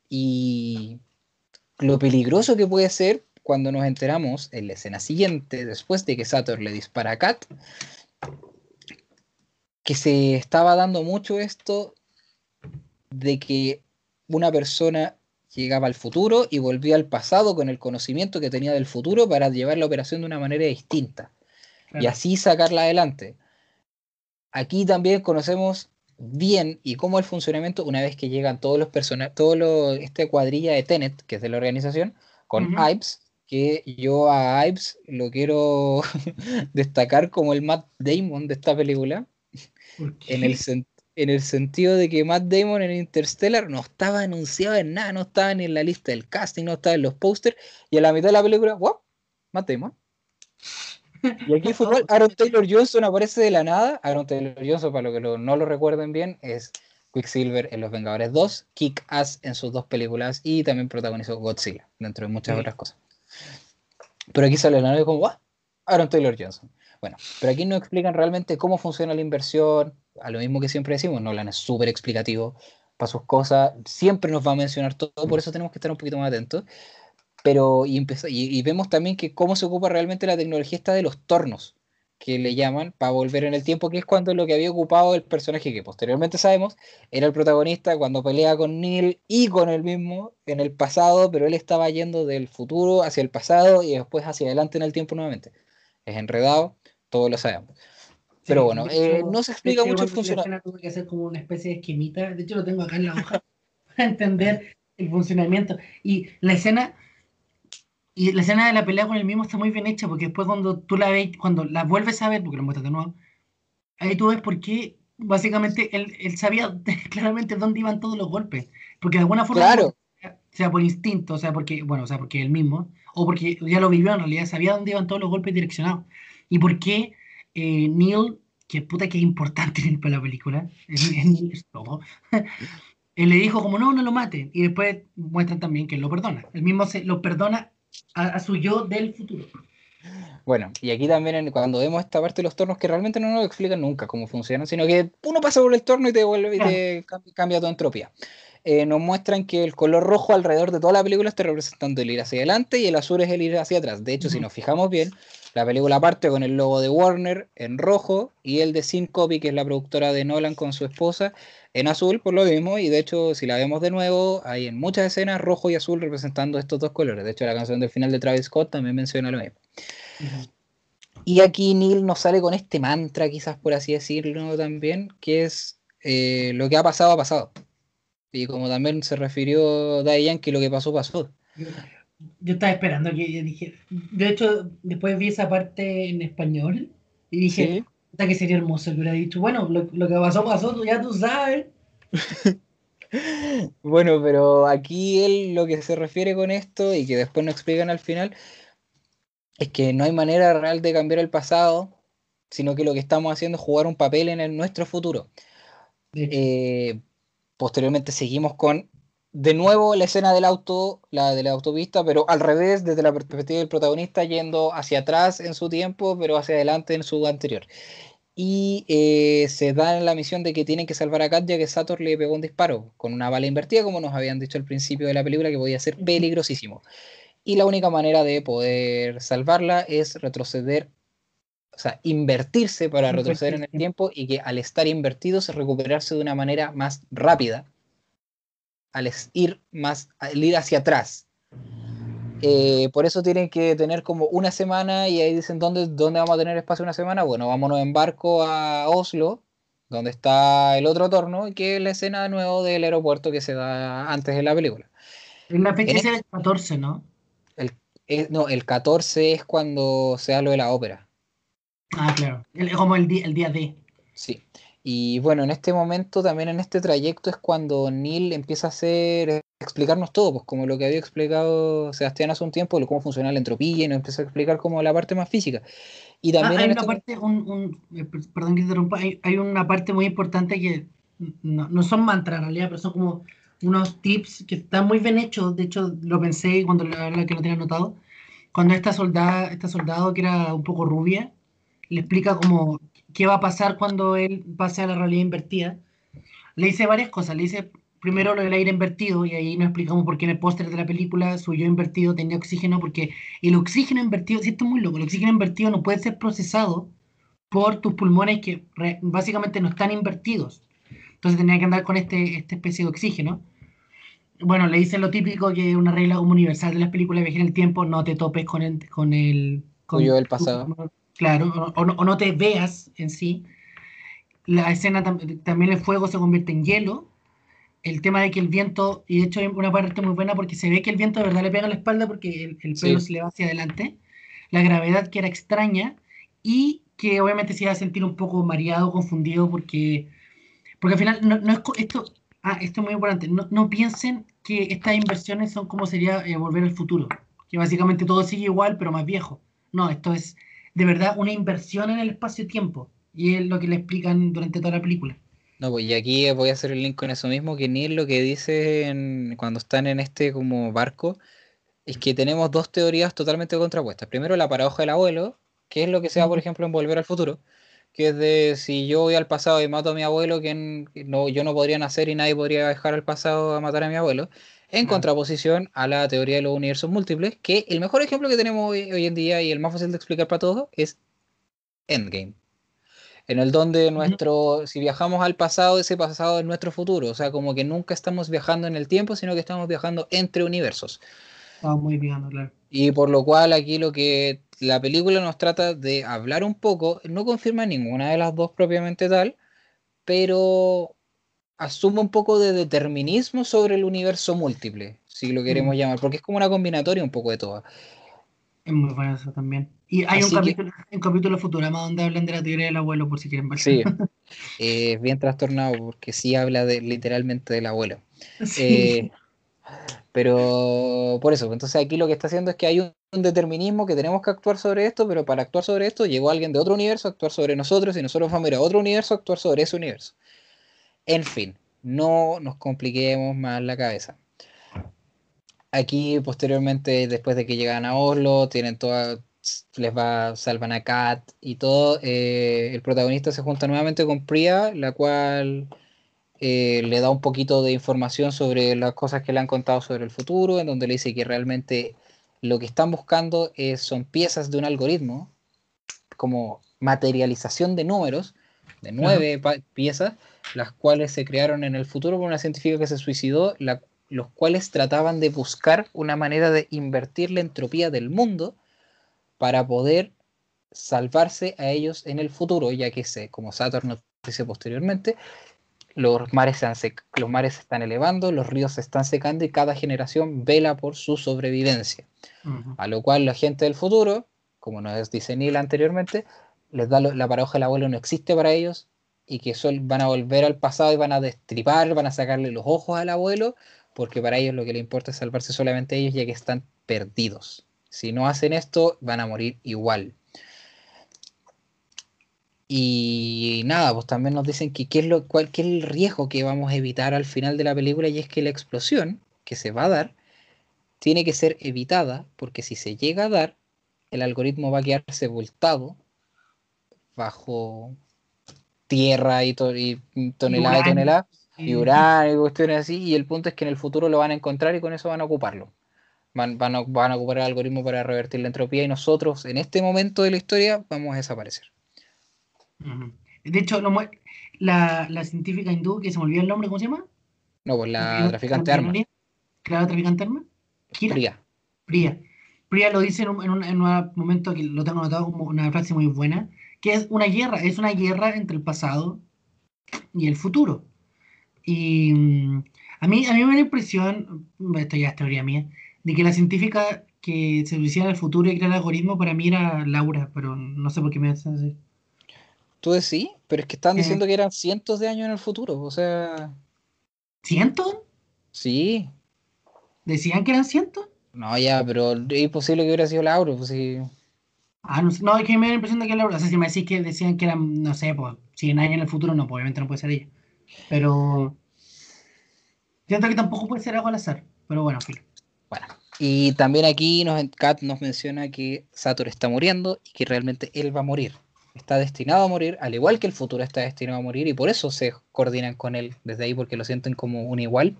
Y lo peligroso que puede ser cuando nos enteramos en la escena siguiente, después de que Sator le dispara a Kat, que se estaba dando mucho esto de que una persona llegaba al futuro y volvía al pasado con el conocimiento que tenía del futuro para llevar la operación de una manera distinta. Y así sacarla adelante. Aquí también conocemos bien y cómo el funcionamiento una vez que llegan todos los personajes, todo esta cuadrilla de Tenet, que es de la organización, con Ives, que yo a Ives lo quiero destacar como el Matt Damon de esta película, en el, en el sentido de que Matt Damon en Interstellar no estaba anunciado en nada, no estaba ni en la lista del casting, no estaba en los pósters, y a la mitad de la película, ¡wow! Matt Damon. Y aquí fue igual, Aaron Taylor Johnson aparece de la nada. Aaron Taylor Johnson, para los que no lo recuerden bien, es Quicksilver en Los Vengadores 2, Kick Ass en sus dos películas y también protagonizó Godzilla, dentro de muchas otras cosas. Pero aquí sale la nave como, ¡wow! Aaron Taylor Johnson. Bueno, pero aquí nos explican realmente cómo funciona la inversión, a lo mismo que siempre decimos, Nolan es súper explicativo para sus cosas, siempre nos va a mencionar todo, por eso tenemos que estar un poquito más atentos. Pero, y, y, vemos también que cómo se ocupa realmente la tecnología esta de los tornos, que le llaman, para volver en el tiempo, que es cuando lo que había ocupado el personaje que posteriormente sabemos era el protagonista cuando pelea con Neil y con él mismo en el pasado, pero él estaba yendo del futuro hacia el pasado y después hacia adelante en el tiempo nuevamente. Es enredado, todos lo sabemos. Pero bueno, eh, no se explica mucho el funcionamiento. Tuve que hacer como una especie de esquemita, de hecho lo tengo acá en la hoja, para entender el funcionamiento. Y la escena, y la escena de la pelea con el mismo está muy bien hecha, porque después cuando tú la ves, cuando la vuelves a ver, porque lo muestras de nuevo, ahí tú ves por qué básicamente él, él sabía claramente dónde iban todos los golpes. Porque de alguna forma, claro. sea por instinto, o sea porque, bueno, o sea porque él mismo, o porque ya lo vivió en realidad, sabía dónde iban todos los golpes direccionados. Y por qué eh, Neil, que puta que es importante para la película, él le dijo como no, no lo mate. Y después muestran también que él lo perdona. Él mismo se lo perdona a, su yo del futuro. Bueno, y aquí también cuando vemos esta parte de los tornos que realmente no nos explican nunca cómo funcionan, sino que uno pasa por el torno y te vuelve y te cambia, tu entropía. Eh, nos muestran que el color rojo alrededor de toda la película está representando el ir hacia adelante y el azul es el ir hacia atrás. De hecho, si nos fijamos bien, la película parte con el logo de Warner en rojo y el de Syncopy, que es la productora de Nolan con su esposa, en azul por lo mismo. Y de hecho, si la vemos de nuevo, hay en muchas escenas rojo y azul representando estos dos colores. De hecho, la canción del final de Travis Scott también menciona lo mismo. Y aquí Neil nos sale con este mantra, quizás por así decirlo también, que es eh, lo que ha pasado, ha pasado. Y como también se refirió Diane, que lo que pasó, pasó. Yo estaba esperando que dije. De hecho, después vi esa parte en español y dije, que sería hermoso que hubiera dicho, bueno, lo, que pasó, pasó, tú ya tú sabes. bueno, pero aquí él lo que se refiere con esto y que después nos explican al final es que no hay manera real de cambiar el pasado, sino que lo que estamos haciendo es jugar un papel en el, nuestro futuro. Eh, posteriormente seguimos con de nuevo la escena del auto, la de la autopista, pero al revés, desde la perspectiva del protagonista, yendo hacia atrás en su tiempo, pero hacia adelante en su anterior. Y eh, se da la misión de que tienen que salvar a Katja, que Sator le pegó un disparo con una bala invertida, como nos habían dicho al principio de la película, que podía ser peligrosísimo. Y la única manera de poder salvarla es retroceder, o sea, invertirse para retroceder en el tiempo y que al estar invertidos recuperarse de una manera más rápida al ir más, al ir hacia atrás. Eh, por eso tienen que tener como una semana y ahí dicen ¿dónde, dónde vamos a tener espacio una semana. Bueno, vámonos en barco a Oslo, donde está el otro torno, y que es la escena de nuevo del aeropuerto que se da antes de la película. En la fecha es el 14, ¿no? El, no, el 14 es cuando se da lo de la ópera. Ah, claro. como el día, el día D. Y bueno, en este momento, también en este trayecto, es cuando Neil empieza a hacer, explicarnos todo, pues como lo que había explicado Sebastián hace un tiempo, de cómo funciona la entropía, y nos empieza a explicar como la parte más física. Y ah, también hay una este parte, un, eh, perdón que interrumpa, hay, hay, una parte muy importante que no, no son mantras en realidad, pero son como unos tips que están muy bien hechos. De hecho, lo pensé cuando la que lo tenía anotado. Cuando esta soldada, esta soldado que era un poco rubia, le explica como qué va a pasar cuando él pase a la realidad invertida. Le dice varias cosas. Le dice primero lo del aire invertido, y ahí nos explicamos por qué en el póster de la película su yo invertido tenía oxígeno, porque el oxígeno invertido, si esto es muy loco, el oxígeno invertido no puede ser procesado por tus pulmones que básicamente no están invertidos. Entonces tenía que andar con este, esta especie de oxígeno. Bueno, le dice lo típico que es una regla universal de las películas de viaje en el tiempo, no te topes con el, con el con, yo del pasado. Claro, o, no te veas en sí. La escena también el fuego se convierte en hielo. El tema de que el viento, y de hecho hay una parte muy buena porque se ve que el viento de verdad le pega en la espalda porque el, pelo se le va hacia adelante. La gravedad que era extraña y que obviamente se iba a sentir un poco mareado, confundido porque, porque al final no, es esto, ah, esto es muy importante, no, no, piensen que estas inversiones son como sería eh, volver al futuro, que básicamente todo sigue igual pero más viejo. No, esto es de verdad una inversión en el espacio-tiempo. Y es lo que le explican durante toda la película. No, pues y aquí voy a hacer el link con eso mismo, que Neil lo que dice cuando están en este como barco es que tenemos dos teorías totalmente contrapuestas. Primero la paradoja del abuelo, que es lo que se da, por ejemplo, en Volver al Futuro, que es de si yo voy al pasado y mato a mi abuelo, que no, yo no podría nacer y nadie podría dejar al pasado a matar a mi abuelo en contraposición a la teoría de los universos múltiples, que el mejor ejemplo que tenemos hoy, en día y el más fácil de explicar para todos es Endgame. En el donde nuestro, si viajamos al pasado, ese pasado es nuestro futuro. O sea, como que nunca estamos viajando en el tiempo, sino que estamos viajando entre universos. Estamos muy bien, claro. Y por lo cual aquí lo que la película nos trata de hablar un poco, no confirma ninguna de las dos propiamente tal, pero asume un poco de determinismo sobre el universo múltiple, si lo queremos mm. llamar, porque es como una combinatoria un poco de todo. Es muy bueno eso también. Y hay un capítulo, un capítulo Futurama donde hablan de la teoría del abuelo, por si quieren ver. Sí, es bien trastornado porque sí habla de, literalmente del abuelo. Eh, pero por eso, entonces aquí lo que está haciendo es que hay un, determinismo que tenemos que actuar sobre esto, pero para actuar sobre esto llegó alguien de otro universo a actuar sobre nosotros y nosotros vamos a ir a otro universo a actuar sobre ese universo. En fin, no nos compliquemos más la cabeza. Aquí, posteriormente, después de que llegan a Oslo, tienen toda, les va, salvan a Kat y todo. Eh, el protagonista se junta nuevamente con Priya, la cual eh, le da un poquito de información sobre las cosas que le han contado sobre el futuro, en donde le dice que realmente lo que están buscando es, son piezas de un algoritmo, como materialización de números, de nueve piezas, las cuales se crearon en el futuro por una científica que se suicidó, los cuales trataban de buscar una manera de invertir la entropía del mundo para poder salvarse a ellos en el futuro, ya que se, como Saturn nos dice posteriormente, los mares, se los mares se están elevando, los ríos se están secando y cada generación vela por su sobrevivencia. A lo cual la gente del futuro, como nos dice Neil anteriormente, les da la paradoja del abuelo no existe para ellos y que van a volver al pasado y van a destripar, van a sacarle los ojos al abuelo, porque para ellos lo que le importa es salvarse solamente ellos ya que están perdidos. Si no hacen esto, van a morir igual. Y nada, pues también nos dicen que qué es, lo, cuál, qué es el riesgo que vamos a evitar al final de la película y es que la explosión que se va a dar tiene que ser evitada porque si se llega a dar, el algoritmo va a quedar sepultado bajo tierra y, y tonelada y tonelada y uranio y cuestiones así y el punto es que en el futuro lo van a encontrar y con eso van a ocuparlo. Van, van, a, van a ocupar el algoritmo para revertir la entropía y nosotros en este momento de la historia vamos a desaparecer. De hecho, la, la, científica hindú, que se me olvidó el nombre, ¿cómo se llama? No, pues la traficante de armas. ¿La traficante de armas? Priya. Priya. Priya lo dice en un, en, un, momento que lo tengo anotado como una frase muy buena, que es una guerra, es una guerra entre el pasado y el futuro. Y mm, a mí, a mí me da la impresión, esto ya es teoría mía, de que la científica que se decía en el futuro y crea el algoritmo para mí era Laura, pero no sé por qué me hacen así. Tú decís, pero es que están diciendo que eran cientos de años en el futuro, o sea. ¿Cientos? Sí. ¿Decían que eran cientos? No, ya, pero es imposible que hubiera sido Laura, pues sí. Ah, no, no, es que me da la impresión de que Laura, o sea, si me decís que decían que eran, no sé, pues 100 años en el futuro, no, pues obviamente no puede ser ella. Pero. Siento que tampoco puede ser algo al azar, pero bueno, filo. Bueno, y también aquí nos, Kat nos menciona que Sator está muriendo y que realmente él va a morir está destinado a morir, al igual que el futuro está destinado a morir, y por eso se coordinan con él desde ahí, porque lo sienten como un igual.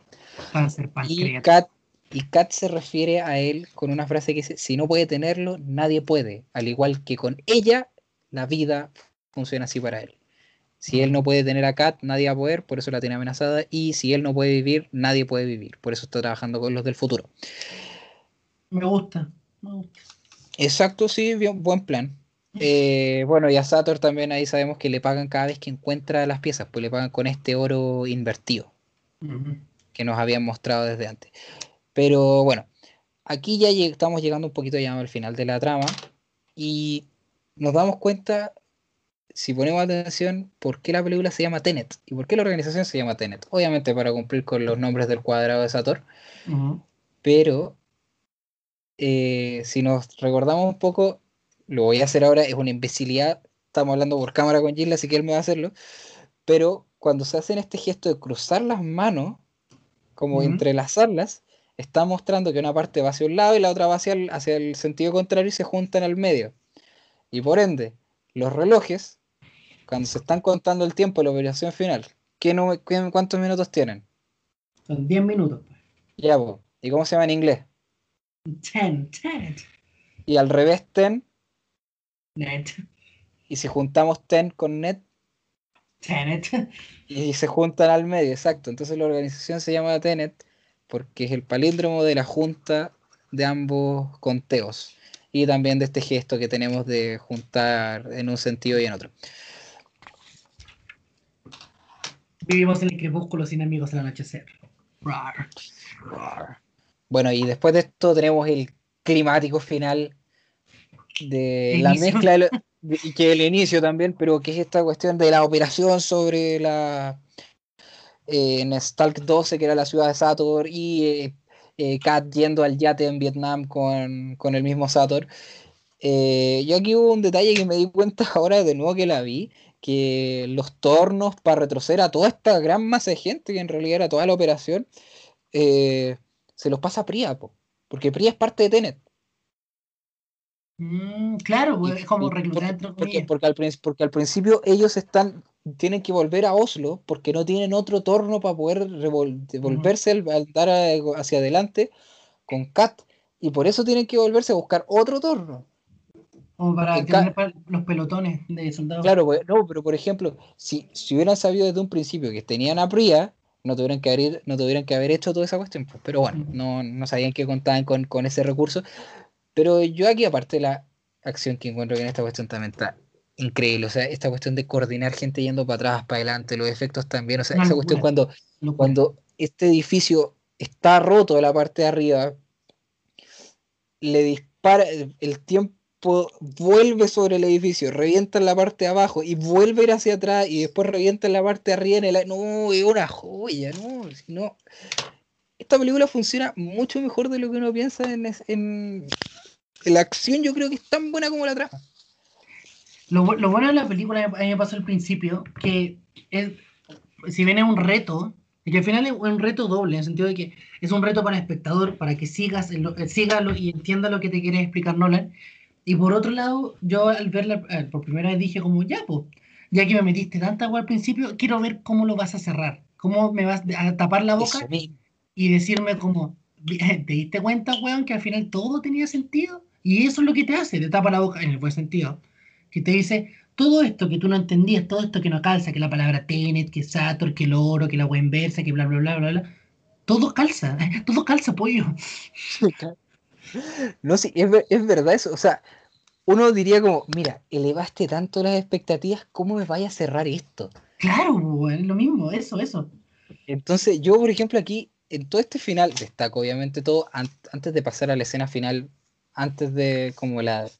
y Kat, y Kat se refiere a él con una frase que dice, si no puede tenerlo, nadie puede, al igual que con ella, la vida funciona así para él. Si él no puede tener a Kat, nadie va a poder, por eso la tiene amenazada, y si él no puede vivir, nadie puede vivir, por eso está trabajando con los del futuro. Me gusta, me gusta. Exacto, sí, buen plan. Eh, bueno, y a Sator también ahí sabemos que le pagan cada vez que encuentra las piezas, pues le pagan con este oro invertido que nos habían mostrado desde antes. Pero bueno, aquí ya estamos llegando un poquito ya al final de la trama y nos damos cuenta, si ponemos atención, por qué la película se llama Tenet y por qué la organización se llama Tenet. Obviamente para cumplir con los nombres del cuadrado de Sator, pero eh, si nos recordamos un poco, lo voy a hacer ahora, es una imbecilidad, estamos hablando por cámara con Gilles, así que él me va a hacerlo, pero cuando se hacen este gesto de cruzar las manos, como entrelazarlas, está mostrando que una parte va hacia un lado y la otra va hacia el, hacia el sentido contrario y se juntan al medio. Y por ende, los relojes, cuando se están contando el tiempo de la operación final, ¿qué no, ¿cuántos minutos tienen? Son 10 minutos. Pues. Ya, ¿y cómo se llama en inglés? Ten, ten. Y al revés, ten. Net. Y si juntamos ten con net. Tenet. Y se juntan al medio, exacto. Entonces la organización se llama Tenet porque es el palíndromo de la junta de ambos conteos. Y también de este gesto que tenemos de juntar en un sentido y en otro. Vivimos en el crepúsculo sin amigos al anochecer. Bueno, y después de esto tenemos el climático final de la mezcla y que el inicio también, pero que es esta cuestión de la operación sobre la eh, en Stalk 12, que era la ciudad de Sator, y eh, eh, Kat yendo al yate en Vietnam con, con el mismo Sator. yo aquí hubo un detalle que me di cuenta ahora de nuevo que la vi, que los tornos para retroceder a toda esta gran masa de gente, que en realidad era toda la operación, se los pasa a Priya, porque Priya es parte de Tenet. Mm, claro, pues, es como reclutar porque, porque, al, porque al principio ellos están tienen que volver a Oslo porque no tienen otro torno para poder devolverse al, dar hacia adelante con Kat y por eso tienen que volverse a buscar otro torno. Como para tener los pelotones de soldados. Claro, pues, no, pero por ejemplo, si, si hubieran sabido desde un principio que tenían a Priya, no tuvieran que haber, no tuvieran que haber hecho toda esa cuestión. Pero bueno, no, no sabían que contaban con, con ese recurso. Pero yo aquí, aparte, la, acción que encuentro que en esta cuestión también está increíble. O sea, esta cuestión de coordinar gente yendo para atrás, para adelante, los efectos también. O sea, esa cuestión cuando, cuando este edificio está roto de la parte de arriba, le dispara, el tiempo vuelve sobre el edificio, revienta en la parte de abajo y vuelve a ir hacia atrás y después revienta en la parte de arriba en el... No, es una joya, no, no. Esta película funciona mucho mejor de lo que uno piensa en, en, la acción, yo creo que es tan buena como la trama. Lo, bueno de la película, a mí me pasó al principio, que es, si bien es un reto, y que al final es un reto doble, en el sentido de que es un reto para el espectador, para que sigas, sígalo y entienda lo que te quiere explicar Nolan, y por otro lado, yo al verla eh, por primera vez dije como, ya, pues, ya que me metiste tanta agua al principio, quiero ver cómo lo vas a cerrar, cómo me vas a tapar la boca y decirme como, ¿te diste cuenta, weón, que al final todo tenía sentido? Y eso es lo que te hace, te tapa la boca en el buen sentido, que te dice, todo esto que tú no entendías, todo esto que no calza, que la palabra Tenet, que Sator, que el oro, que la agua inversa, que bla, bla, bla, bla, bla, todo calza, todo calza, pollo. No, sí, es, es, verdad eso. O sea, uno diría como, mira, elevaste tanto las expectativas, ¿cómo me vaya a cerrar esto? Claro, es lo mismo, eso, eso. Entonces, yo, por ejemplo, aquí, en todo este final, destaco obviamente todo, antes de pasar a la escena final, antes de como la,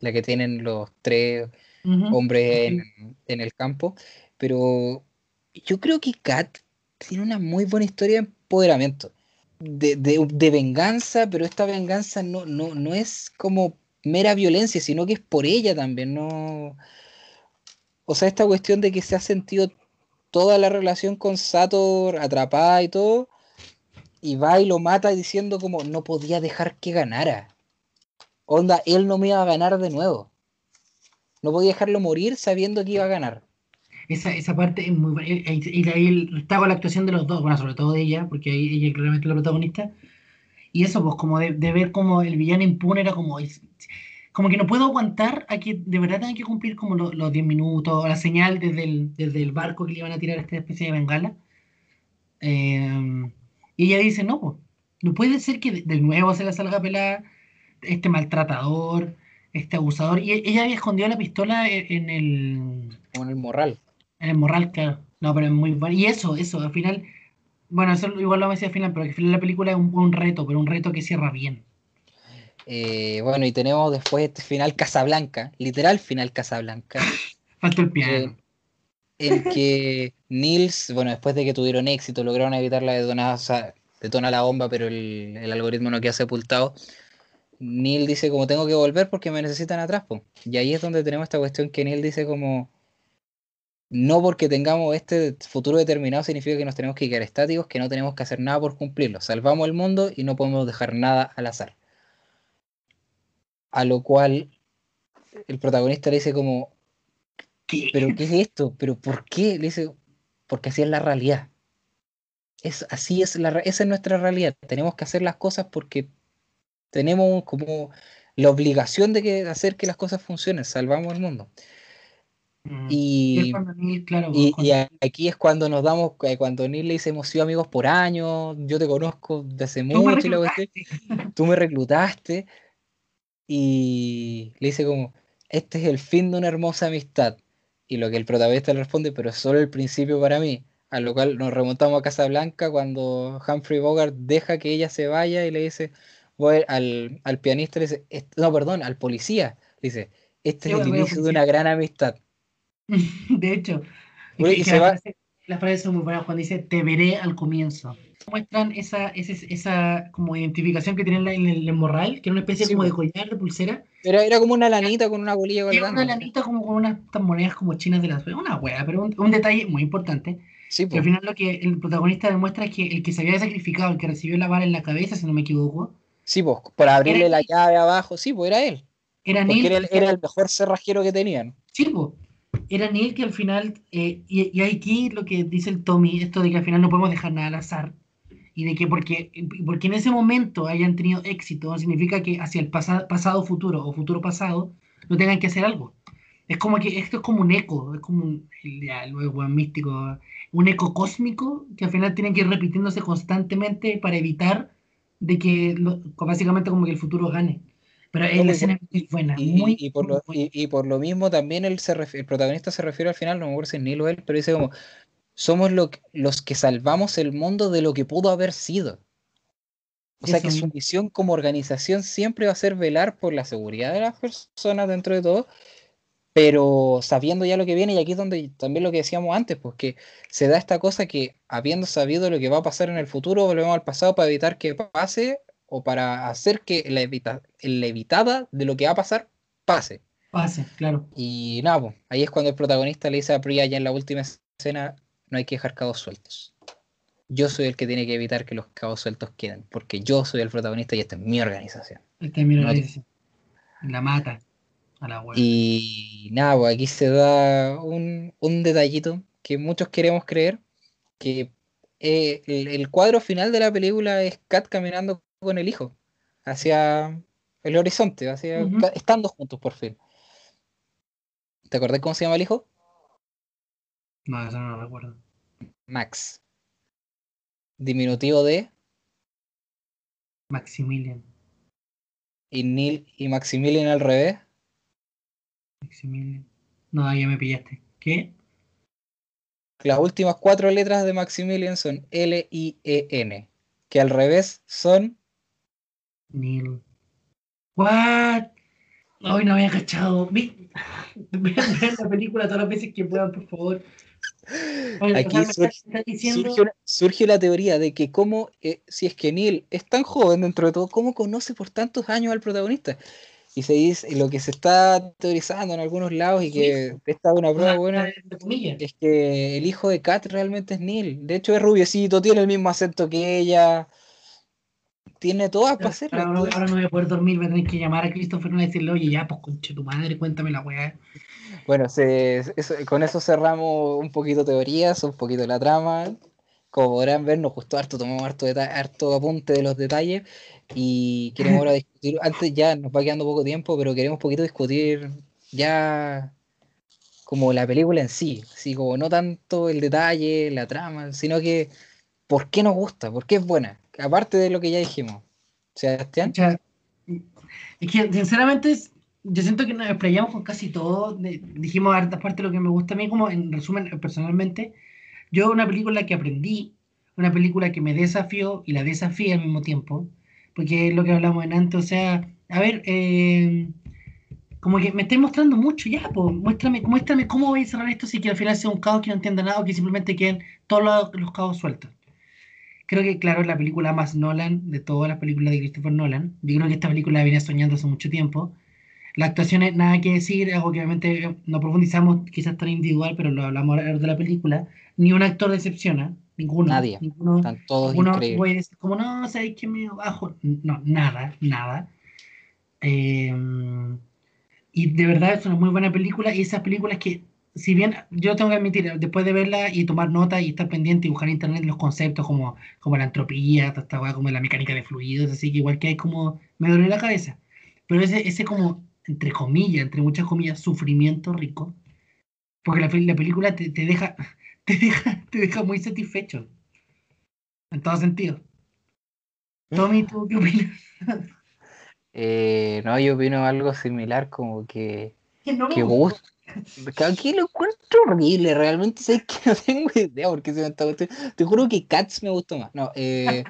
la que tienen los tres hombres en, en, el campo, pero yo creo que Kat tiene una muy buena historia de empoderamiento de, venganza, pero esta venganza no, no, no es como mera violencia, sino que es por ella también, no... O sea, esta cuestión de que se ha sentido toda la relación con Sator atrapada y todo, y va y lo mata diciendo como no podía dejar que ganara. Onda, él no me iba a ganar de nuevo. No podía dejarlo morir sabiendo que iba a ganar esa, esa parte es muy buena. Y, ahí está con la actuación de los dos, bueno, sobre todo de ella, porque ella es claramente la protagonista. Y eso, pues, como de, ver como el villano impune era como. Como que no puedo aguantar a que de verdad tenga que cumplir como los 10 minutos, la señal desde el, desde el barco que le iban a tirar a esta especie de bengala. Eh, y ella dice: No, pues, no puede ser que de, nuevo se la salga pelada este maltratador, este abusador. Y ella había escondido la pistola en, el. En el morral. En el morral, claro. No, pero es muy bueno. Y eso, eso, al final. Bueno, eso igual lo me decía al final, pero al final la película es un, reto, pero un reto que cierra bien. Eh, bueno, y tenemos después este final Casablanca, literal final Casablanca. Falta el piano. Eh, en que Nils, bueno, después de que tuvieron éxito, lograron evitar la detonada, o sea, detona la bomba, pero el, algoritmo no queda sepultado. Neil dice como tengo que volver porque me necesitan atrás, y ahí es donde tenemos esta cuestión que Neil dice como no porque tengamos este futuro determinado significa que nos tenemos que quedar estáticos, que no tenemos que hacer nada por cumplirlo. Salvamos el mundo y no podemos dejar nada al azar. A lo cual el protagonista le dice como, ¿pero qué es esto? ¿Pero por qué? Le dice, porque así es la realidad. Es, así es la, esa es nuestra realidad. Tenemos que hacer las cosas porque tenemos como la obligación de que, hacer que las cosas funcionen. Salvamos el mundo. Mm. Y, y, aquí es cuando nos damos, eh, cuando Neil le dice hemos sido amigos por años, yo te conozco desde hace mucho, tú me reclutaste, y le dice como, este es el fin de una hermosa amistad. Y lo que el protagonista le responde, pero es solo el principio para mí. A lo cual nos remontamos a Casa Blanca cuando Humphrey Bogart deja que ella se vaya y le dice, al, al pianista, le dice, no, perdón, al policía, le dice, este es el inicio de una gran amistad. de hecho, la, frase, es muy buena cuando dice te veré al comienzo. Muestran esa, esa, esa como identificación que tienen en el, morral, que era una especie como de collar de pulsera. Era, era como una lanita con una bolilla Era una lanita como con unas monedas como chinas de las una hueá, pero un, detalle muy importante. Sí, al final lo que el protagonista demuestra es que el que se había sacrificado, el que recibió la bala en la cabeza, si no me equivoco. Sí, pues, para abrirle la llave abajo, sí, pues era él. Era, él, era, el mejor cerrajero que tenían. Sí, pues era Neil que al final, eh, y, aquí lo que dice el Tommy, esto de que al final no podemos dejar nada al azar, y de que porque, porque en ese momento hayan tenido éxito, significa que hacia el pasado futuro o futuro pasado no tengan que hacer algo. Es como que esto es como un eco, es como un, ya, místico, un eco cósmico que al final tienen que ir repitiéndose constantemente para evitar de que básicamente como que el futuro gane. Pero en la escena es muy buena. Y, muy, y, por lo, y, y, por lo mismo también se el protagonista se refiere al final, no me acuerdo si es Nilo él, pero dice como, somos lo, los que salvamos el mundo de lo que pudo haber sido. O sea que su misión como organización siempre va a ser velar por la seguridad de las personas dentro de todo, pero sabiendo ya lo que viene, y aquí es donde también lo que decíamos antes, pues que se da esta cosa que habiendo sabido lo que va a pasar en el futuro, volvemos al pasado para evitar que pase o para hacer que la, evita, la evitada de lo que va a pasar pase. Pase, claro. Y nada, pues, ahí es cuando el protagonista le dice a Priya ya en la última escena, no hay que dejar cabos sueltos yo soy el que tiene que evitar que los cabos sueltos queden, porque yo soy el protagonista y esta es mi organización. Esta es mi organización. La mata a la web. Y nada, pues aquí se da un, detallito que muchos queremos creer, que eh, el, cuadro final de la película es Kat caminando con el hijo hacia el horizonte, hacia, estando juntos por fin. ¿Te acordás cómo se llama el hijo? No, eso no lo recuerdo. Max diminutivo de Maximilian. ¿Y, Neil, y Maximilian al revés? Maximilian. No, ya me pillaste. ¿Qué? Las últimas cuatro letras de Maximilian son L-I-E-N, que al revés son Neil. ¿What? Hoy no había cachado. Vean la película todas las veces que puedan, por favor. Aquí surge, la teoría de que cómo, eh, si es que Neil es tan joven dentro de todo, ¿cómo conoce por tantos años al protagonista? Y se dice, lo que se está teorizando en algunos lados y que esta es una prueba buena, es que el hijo de Kat realmente es Neil. De hecho es rubiecito, tiene el mismo acento que ella. Tiene todas para hacerlo. Ahora, no voy a poder dormir, voy a tener que llamar a Christopher y decirle, oye, ya, pues conche tu madre, cuéntame la weá. Bueno, con eso cerramos un poquito teorías, un poquito la trama. Como podrán ver, nos gustó harto, tomamos harto, harto apunte de los detalles y queremos ahora discutir, antes ya nos va quedando poco tiempo, pero queremos un poquito discutir ya como la película en sí, así como no tanto el detalle, la trama, sino que por qué nos gusta, por qué es buena, aparte de lo que ya dijimos. Sebastián. Es que sinceramente yo siento que nos explayamos con casi todo. Dijimos harta parte de lo que me gusta a mí, como en resumen, personalmente. Yo, una película que aprendí, una película que me desafió y la desafié al mismo tiempo, porque es lo que hablamos en antes. O sea, a ver, eh, como que me estáis mostrando mucho ya, pues, muéstrame, muéstrame cómo voy a cerrar esto si que al final sea un caos que no entienda nada o que simplemente queden todos los, los cabos sueltos. Creo que, claro, es la película más Nolan de todas las películas de Christopher Nolan. Yo creo que esta película la venía soñando hace mucho tiempo las actuaciones, nada que decir, algo que obviamente no profundizamos, quizás tan individual, pero lo hablamos de la película. Ni un actor decepciona, ninguno. Nadie. Ninguno, Están todos increíbles. Voy a decir, como no, sabéis que me bajo. No, nada, nada. Eh, y de verdad es una muy buena película. Y esas películas que, si bien yo tengo que admitir, después de verla y tomar nota y estar pendiente y buscar en internet los conceptos como, como la entropía, esta como la mecánica de fluidos, así que igual que hay como, me duele la cabeza. Pero ese, ese como entre comillas, entre muchas comillas, sufrimiento rico, porque la, la película te, deja, te, deja, te deja muy satisfecho, en todo sentido. Tommy, ¿tú qué opinas? Eh, no, yo opino algo similar, como que. Que no que gusta. Aquí lo encuentro horrible, realmente sé que no tengo idea porque se me está gustando. Te juro que Cats me gustó más. No, eh,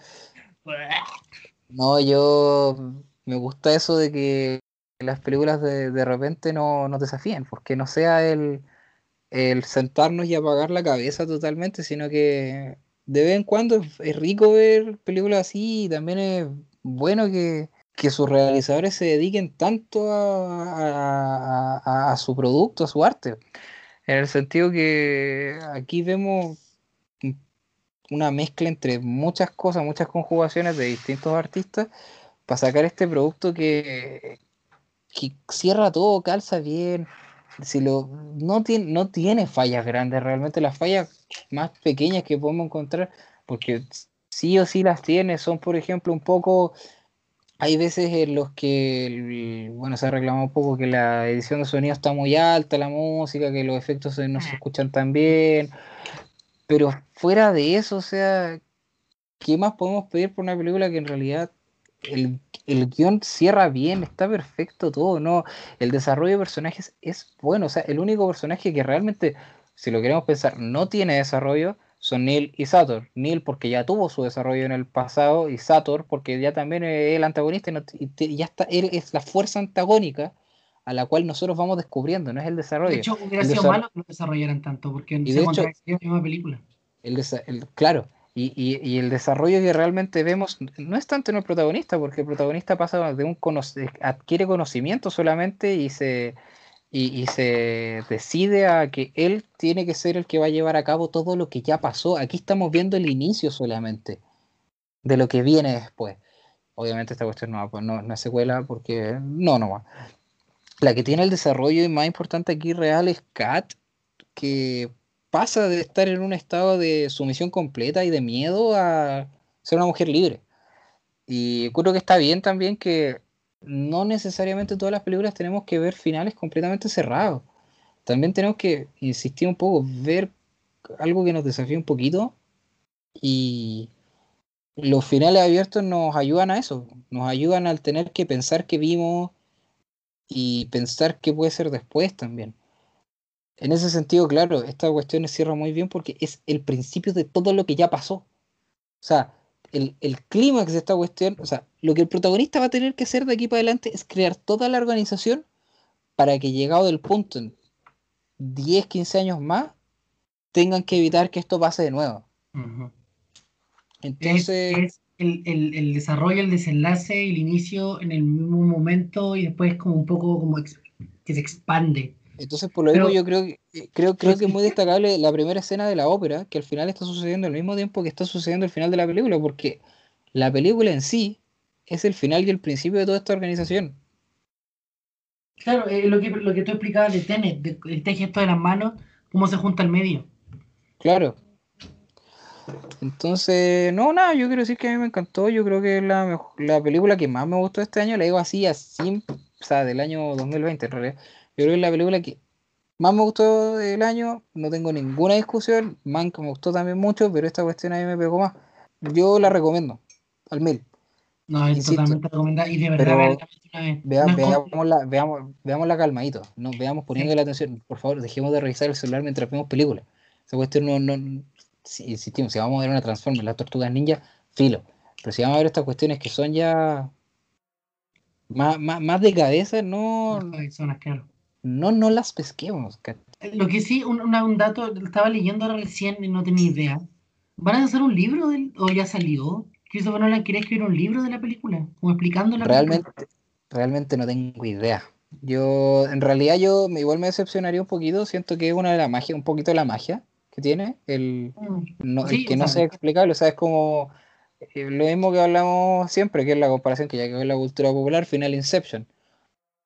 no, yo me gusta eso de que las películas de, de repente no nos desafíen, porque no sea el, el, sentarnos y apagar la cabeza totalmente, sino que de vez en cuando es, rico ver películas así y también es bueno que, que sus realizadores se dediquen tanto a, a, a, su producto, a su arte. En el sentido que aquí vemos una mezcla entre muchas cosas, muchas conjugaciones de distintos artistas para sacar este producto que, que cierra todo, calza bien. Si lo, no, tiene, no tiene fallas grandes, realmente las fallas más pequeñas que podemos encontrar, porque sí o sí las tiene, son por ejemplo un poco, hay veces en los que, bueno, se ha reclamado un poco que la edición de sonido está muy alta, la música, que los efectos no se escuchan tan bien, pero fuera de eso, o sea, ¿qué más podemos pedir por una película que en realidad el, el guion cierra bien, está perfecto todo, ¿no? El desarrollo de personajes es bueno, o sea, el único personaje que realmente, si lo queremos pensar, no tiene desarrollo son Neil y Sator. Neil porque ya tuvo su desarrollo en el pasado y Sator porque ya también es el antagonista y, ya está, él es la fuerza antagónica a la cual nosotros vamos descubriendo, no es el desarrollo. De hecho, hubiera sido malo que no desarrollaran tanto, porque y se hecho, la misma película. El, el claro, y, y, el desarrollo que realmente vemos no es tanto en el protagonista, porque el protagonista pasa de un adquiere conocimiento solamente y se y, se decide a que él tiene que ser el que va a llevar a cabo todo lo que ya pasó. Aquí estamos viendo el inicio solamente de lo que viene después. Obviamente esta cuestión no, pues no, no es secuela porque no, no va. La que tiene el desarrollo y más importante aquí real es Kat, que pasa de estar en un estado de sumisión completa y de miedo a ser una mujer libre. Y creo que está bien también que no necesariamente todas las películas tenemos que ver finales completamente cerrados. También tenemos que insistir un poco, ver algo que nos desafíe un poquito y los finales abiertos nos ayudan a eso, nos ayudan al tener que pensar que vimos y pensar qué puede ser después también. En ese sentido, claro, esta cuestión cierra muy bien porque es el principio de todo lo que ya pasó. O sea, el, el clímax de esta cuestión, o sea, lo que el protagonista va a tener que hacer de aquí para adelante es crear toda la organización para que llegado del punto en 10, 15 años más, tengan que evitar que esto pase de nuevo. Uh -huh. Entonces... Es, es el, el, el, desarrollo, el desenlace, el inicio en el mismo momento y después como un poco como que se expande. Entonces, por lo mismo, yo creo, creo, creo que es muy destacable la primera escena de la ópera, que al final está sucediendo al mismo tiempo que está sucediendo el final de la película, porque la película en sí es el final y el principio de toda esta organización. Claro, eh, lo, que, lo que tú explicabas de Tenet, de este gesto de las manos, cómo se junta al medio. Claro. Entonces, no, nada, yo quiero decir que a mí me encantó, yo creo que es la, la película que más me gustó este año, la digo así, así, o sea, del año 2020 en realidad yo creo que es la película que más me gustó del año, no tengo ninguna discusión. Mank me gustó también mucho, pero esta cuestión a mí me pegó más. Yo la recomiendo, al mil. No, es Insisto, totalmente recomendada y de verdad vez. Vea, no veamos, la, veamos, veámosla calmadito, no veamos poniendo sí. la atención. Por favor, dejemos de revisar el celular mientras vemos películas. Esa cuestión no, no si, insistimos, si vamos a ver una Transformers, las tortugas ninja, filo. Pero si vamos a ver estas cuestiones que son ya más, más, más de cabeza, no. no son claro no, no las pesquemos. Lo que sí, un, un dato, estaba leyendo recién y no tenía idea. ¿Van a hacer un libro del, o ya salió? Christopher Nolan quiere escribir un libro de la película, como explicando la realmente, película. Realmente no tengo idea. Yo, en realidad, yo igual me decepcionaría un poquito. Siento que es una de la magia, un poquito de la magia que tiene, el, no, sí, el que no sea explicable. O sea, es como eh, lo mismo que hablamos siempre, que es la comparación que ya que es la cultura popular, final Inception.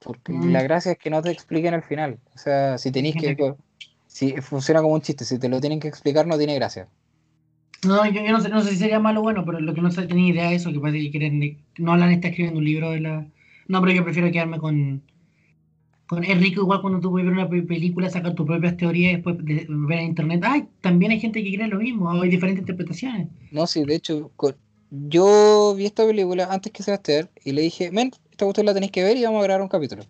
Porque mm. la gracia es que no te expliquen al final. O sea, si tenéis que. Si funciona como un chiste, si te lo tienen que explicar, no tiene gracia. No, yo, yo no, sé, no, sé, si sería malo o bueno, pero lo que no sé, tenía idea de eso, que parece que quieren. No Alan está escribiendo un libro de la. No, pero yo prefiero quedarme con. Con es rico igual cuando tú puedes ver una película, sacar tus propias teorías y después de ver en internet. Ay, también hay gente que cree lo mismo, hay diferentes interpretaciones. No, sí, de hecho, yo vi esta película antes que Sebastián y le dije, men, esta cuestión la tenéis que ver y vamos a grabar un capítulo.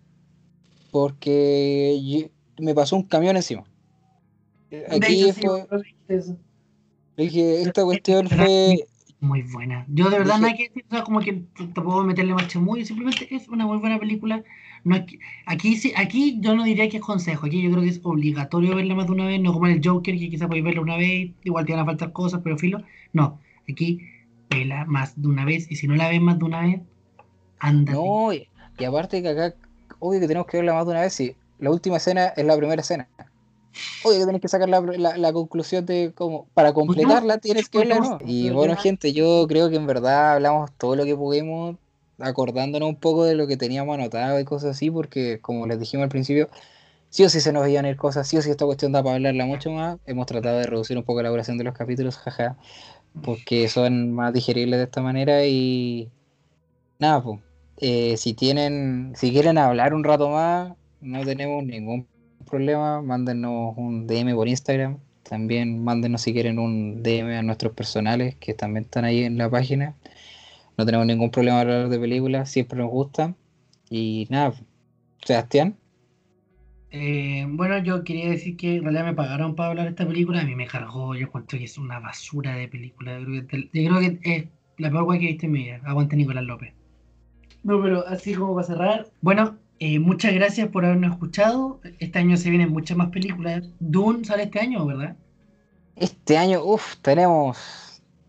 Porque yo, me pasó un camión encima. Aquí hecho, fue. Sí, dije, esta cuestión fue. Muy buena. Yo de verdad dije, no hay que decir, o sea, como que te puedo meterle más muy, simplemente es una muy buena película. No aquí, aquí, aquí yo no diría que es consejo, aquí yo creo que es obligatorio verla más de una vez, no como en el Joker, que quizás podéis verla una vez, igual te van a faltar cosas, pero filo. No, aquí vela más de una vez, y si no la ves más de una vez, Ándate. No, y, y, aparte que acá, obvio que tenemos que verla más de una vez, si la última escena es la primera escena. Obvio que tenés que sacar la, la, la conclusión de cómo, para completarla tienes que verla, ¿no? Y bueno, gente, yo creo que en verdad hablamos todo lo que pudimos, acordándonos un poco de lo que teníamos anotado y cosas así, porque como les dijimos al principio, sí o sí se nos iban a ir cosas, sí o sí esta cuestión da para hablarla mucho más. Hemos tratado de reducir un poco la duración de los capítulos, jaja, porque son más digeribles de esta manera y nada, pues, si tienen, si quieren hablar un rato más, no tenemos ningún problema, mándenos un DM por Instagram, también mándenos si quieren un DM a nuestros personales, que también están ahí en la página. no tenemos ningún problema hablar de películas, siempre nos gusta. Y nada, Sebastián. Eh, bueno, yo quería decir que en realidad me pagaron para hablar de esta película. A mí me cargó. Yo cuento que es una basura de película. Yo creo que, yo creo que es la peor guay que viste en mi vida. Aguante Nicolás López. No, pero así como para cerrar. Bueno, eh, muchas gracias por habernos escuchado. Este año se vienen muchas más películas. Dune sale este año, ¿verdad? Este año, uff, tenemos.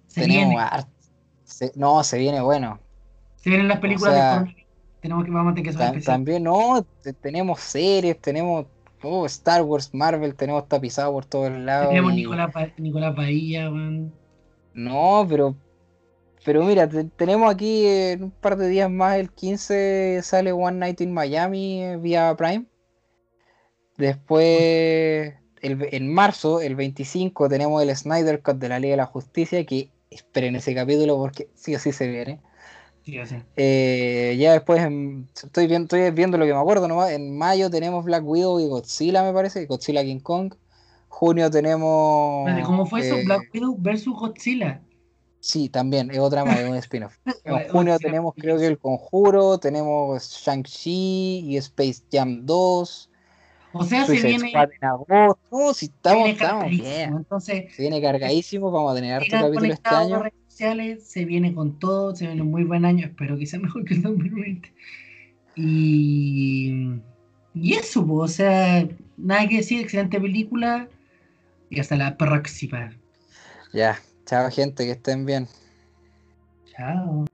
Se tenemos viene. se- no, se viene bueno. Se vienen las películas sea, de. Tenemos que vamos a tener que hacer también, no, te- tenemos series, tenemos oh, Star Wars, Marvel, tenemos tapizado por todos lados. Tenemos y- Nicolás, Pa- Nicolás Bahía. No, pero. Pero mira, te- tenemos aquí en un par de días más, el 15 sale One Night in Miami eh, vía Prime. Después, el en marzo, el 25, tenemos el Snyder Cut de la Liga de la Justicia, que esperen ese capítulo porque sí o sí se viene. Sí. Eh, ya después, en- estoy, viendo, estoy viendo lo que me acuerdo nomás. En mayo tenemos Black Widow y Godzilla, me parece, Godzilla King Kong. Junio tenemos. ¿Cómo fue eso? eh, Black Widow versus Godzilla. Sí, también, es otra más, es un spin-off. En junio tenemos creo que El Conjuro, tenemos Shang-Chi y Space Jam 2, O sea, se Suicide viene. Squad en agosto. Si se estamos, viene estamos cargadísimo. bien. Entonces, Se viene cargadísimo, vamos a tener harto capítulo este año. Sociales. Se viene con todo. Se viene un muy buen año. Espero que sea mejor que el 2020. Y. Y eso, o sea, nada que decir. Excelente película. Y hasta la próxima. Ya, chao gente, que estén bien. Chao.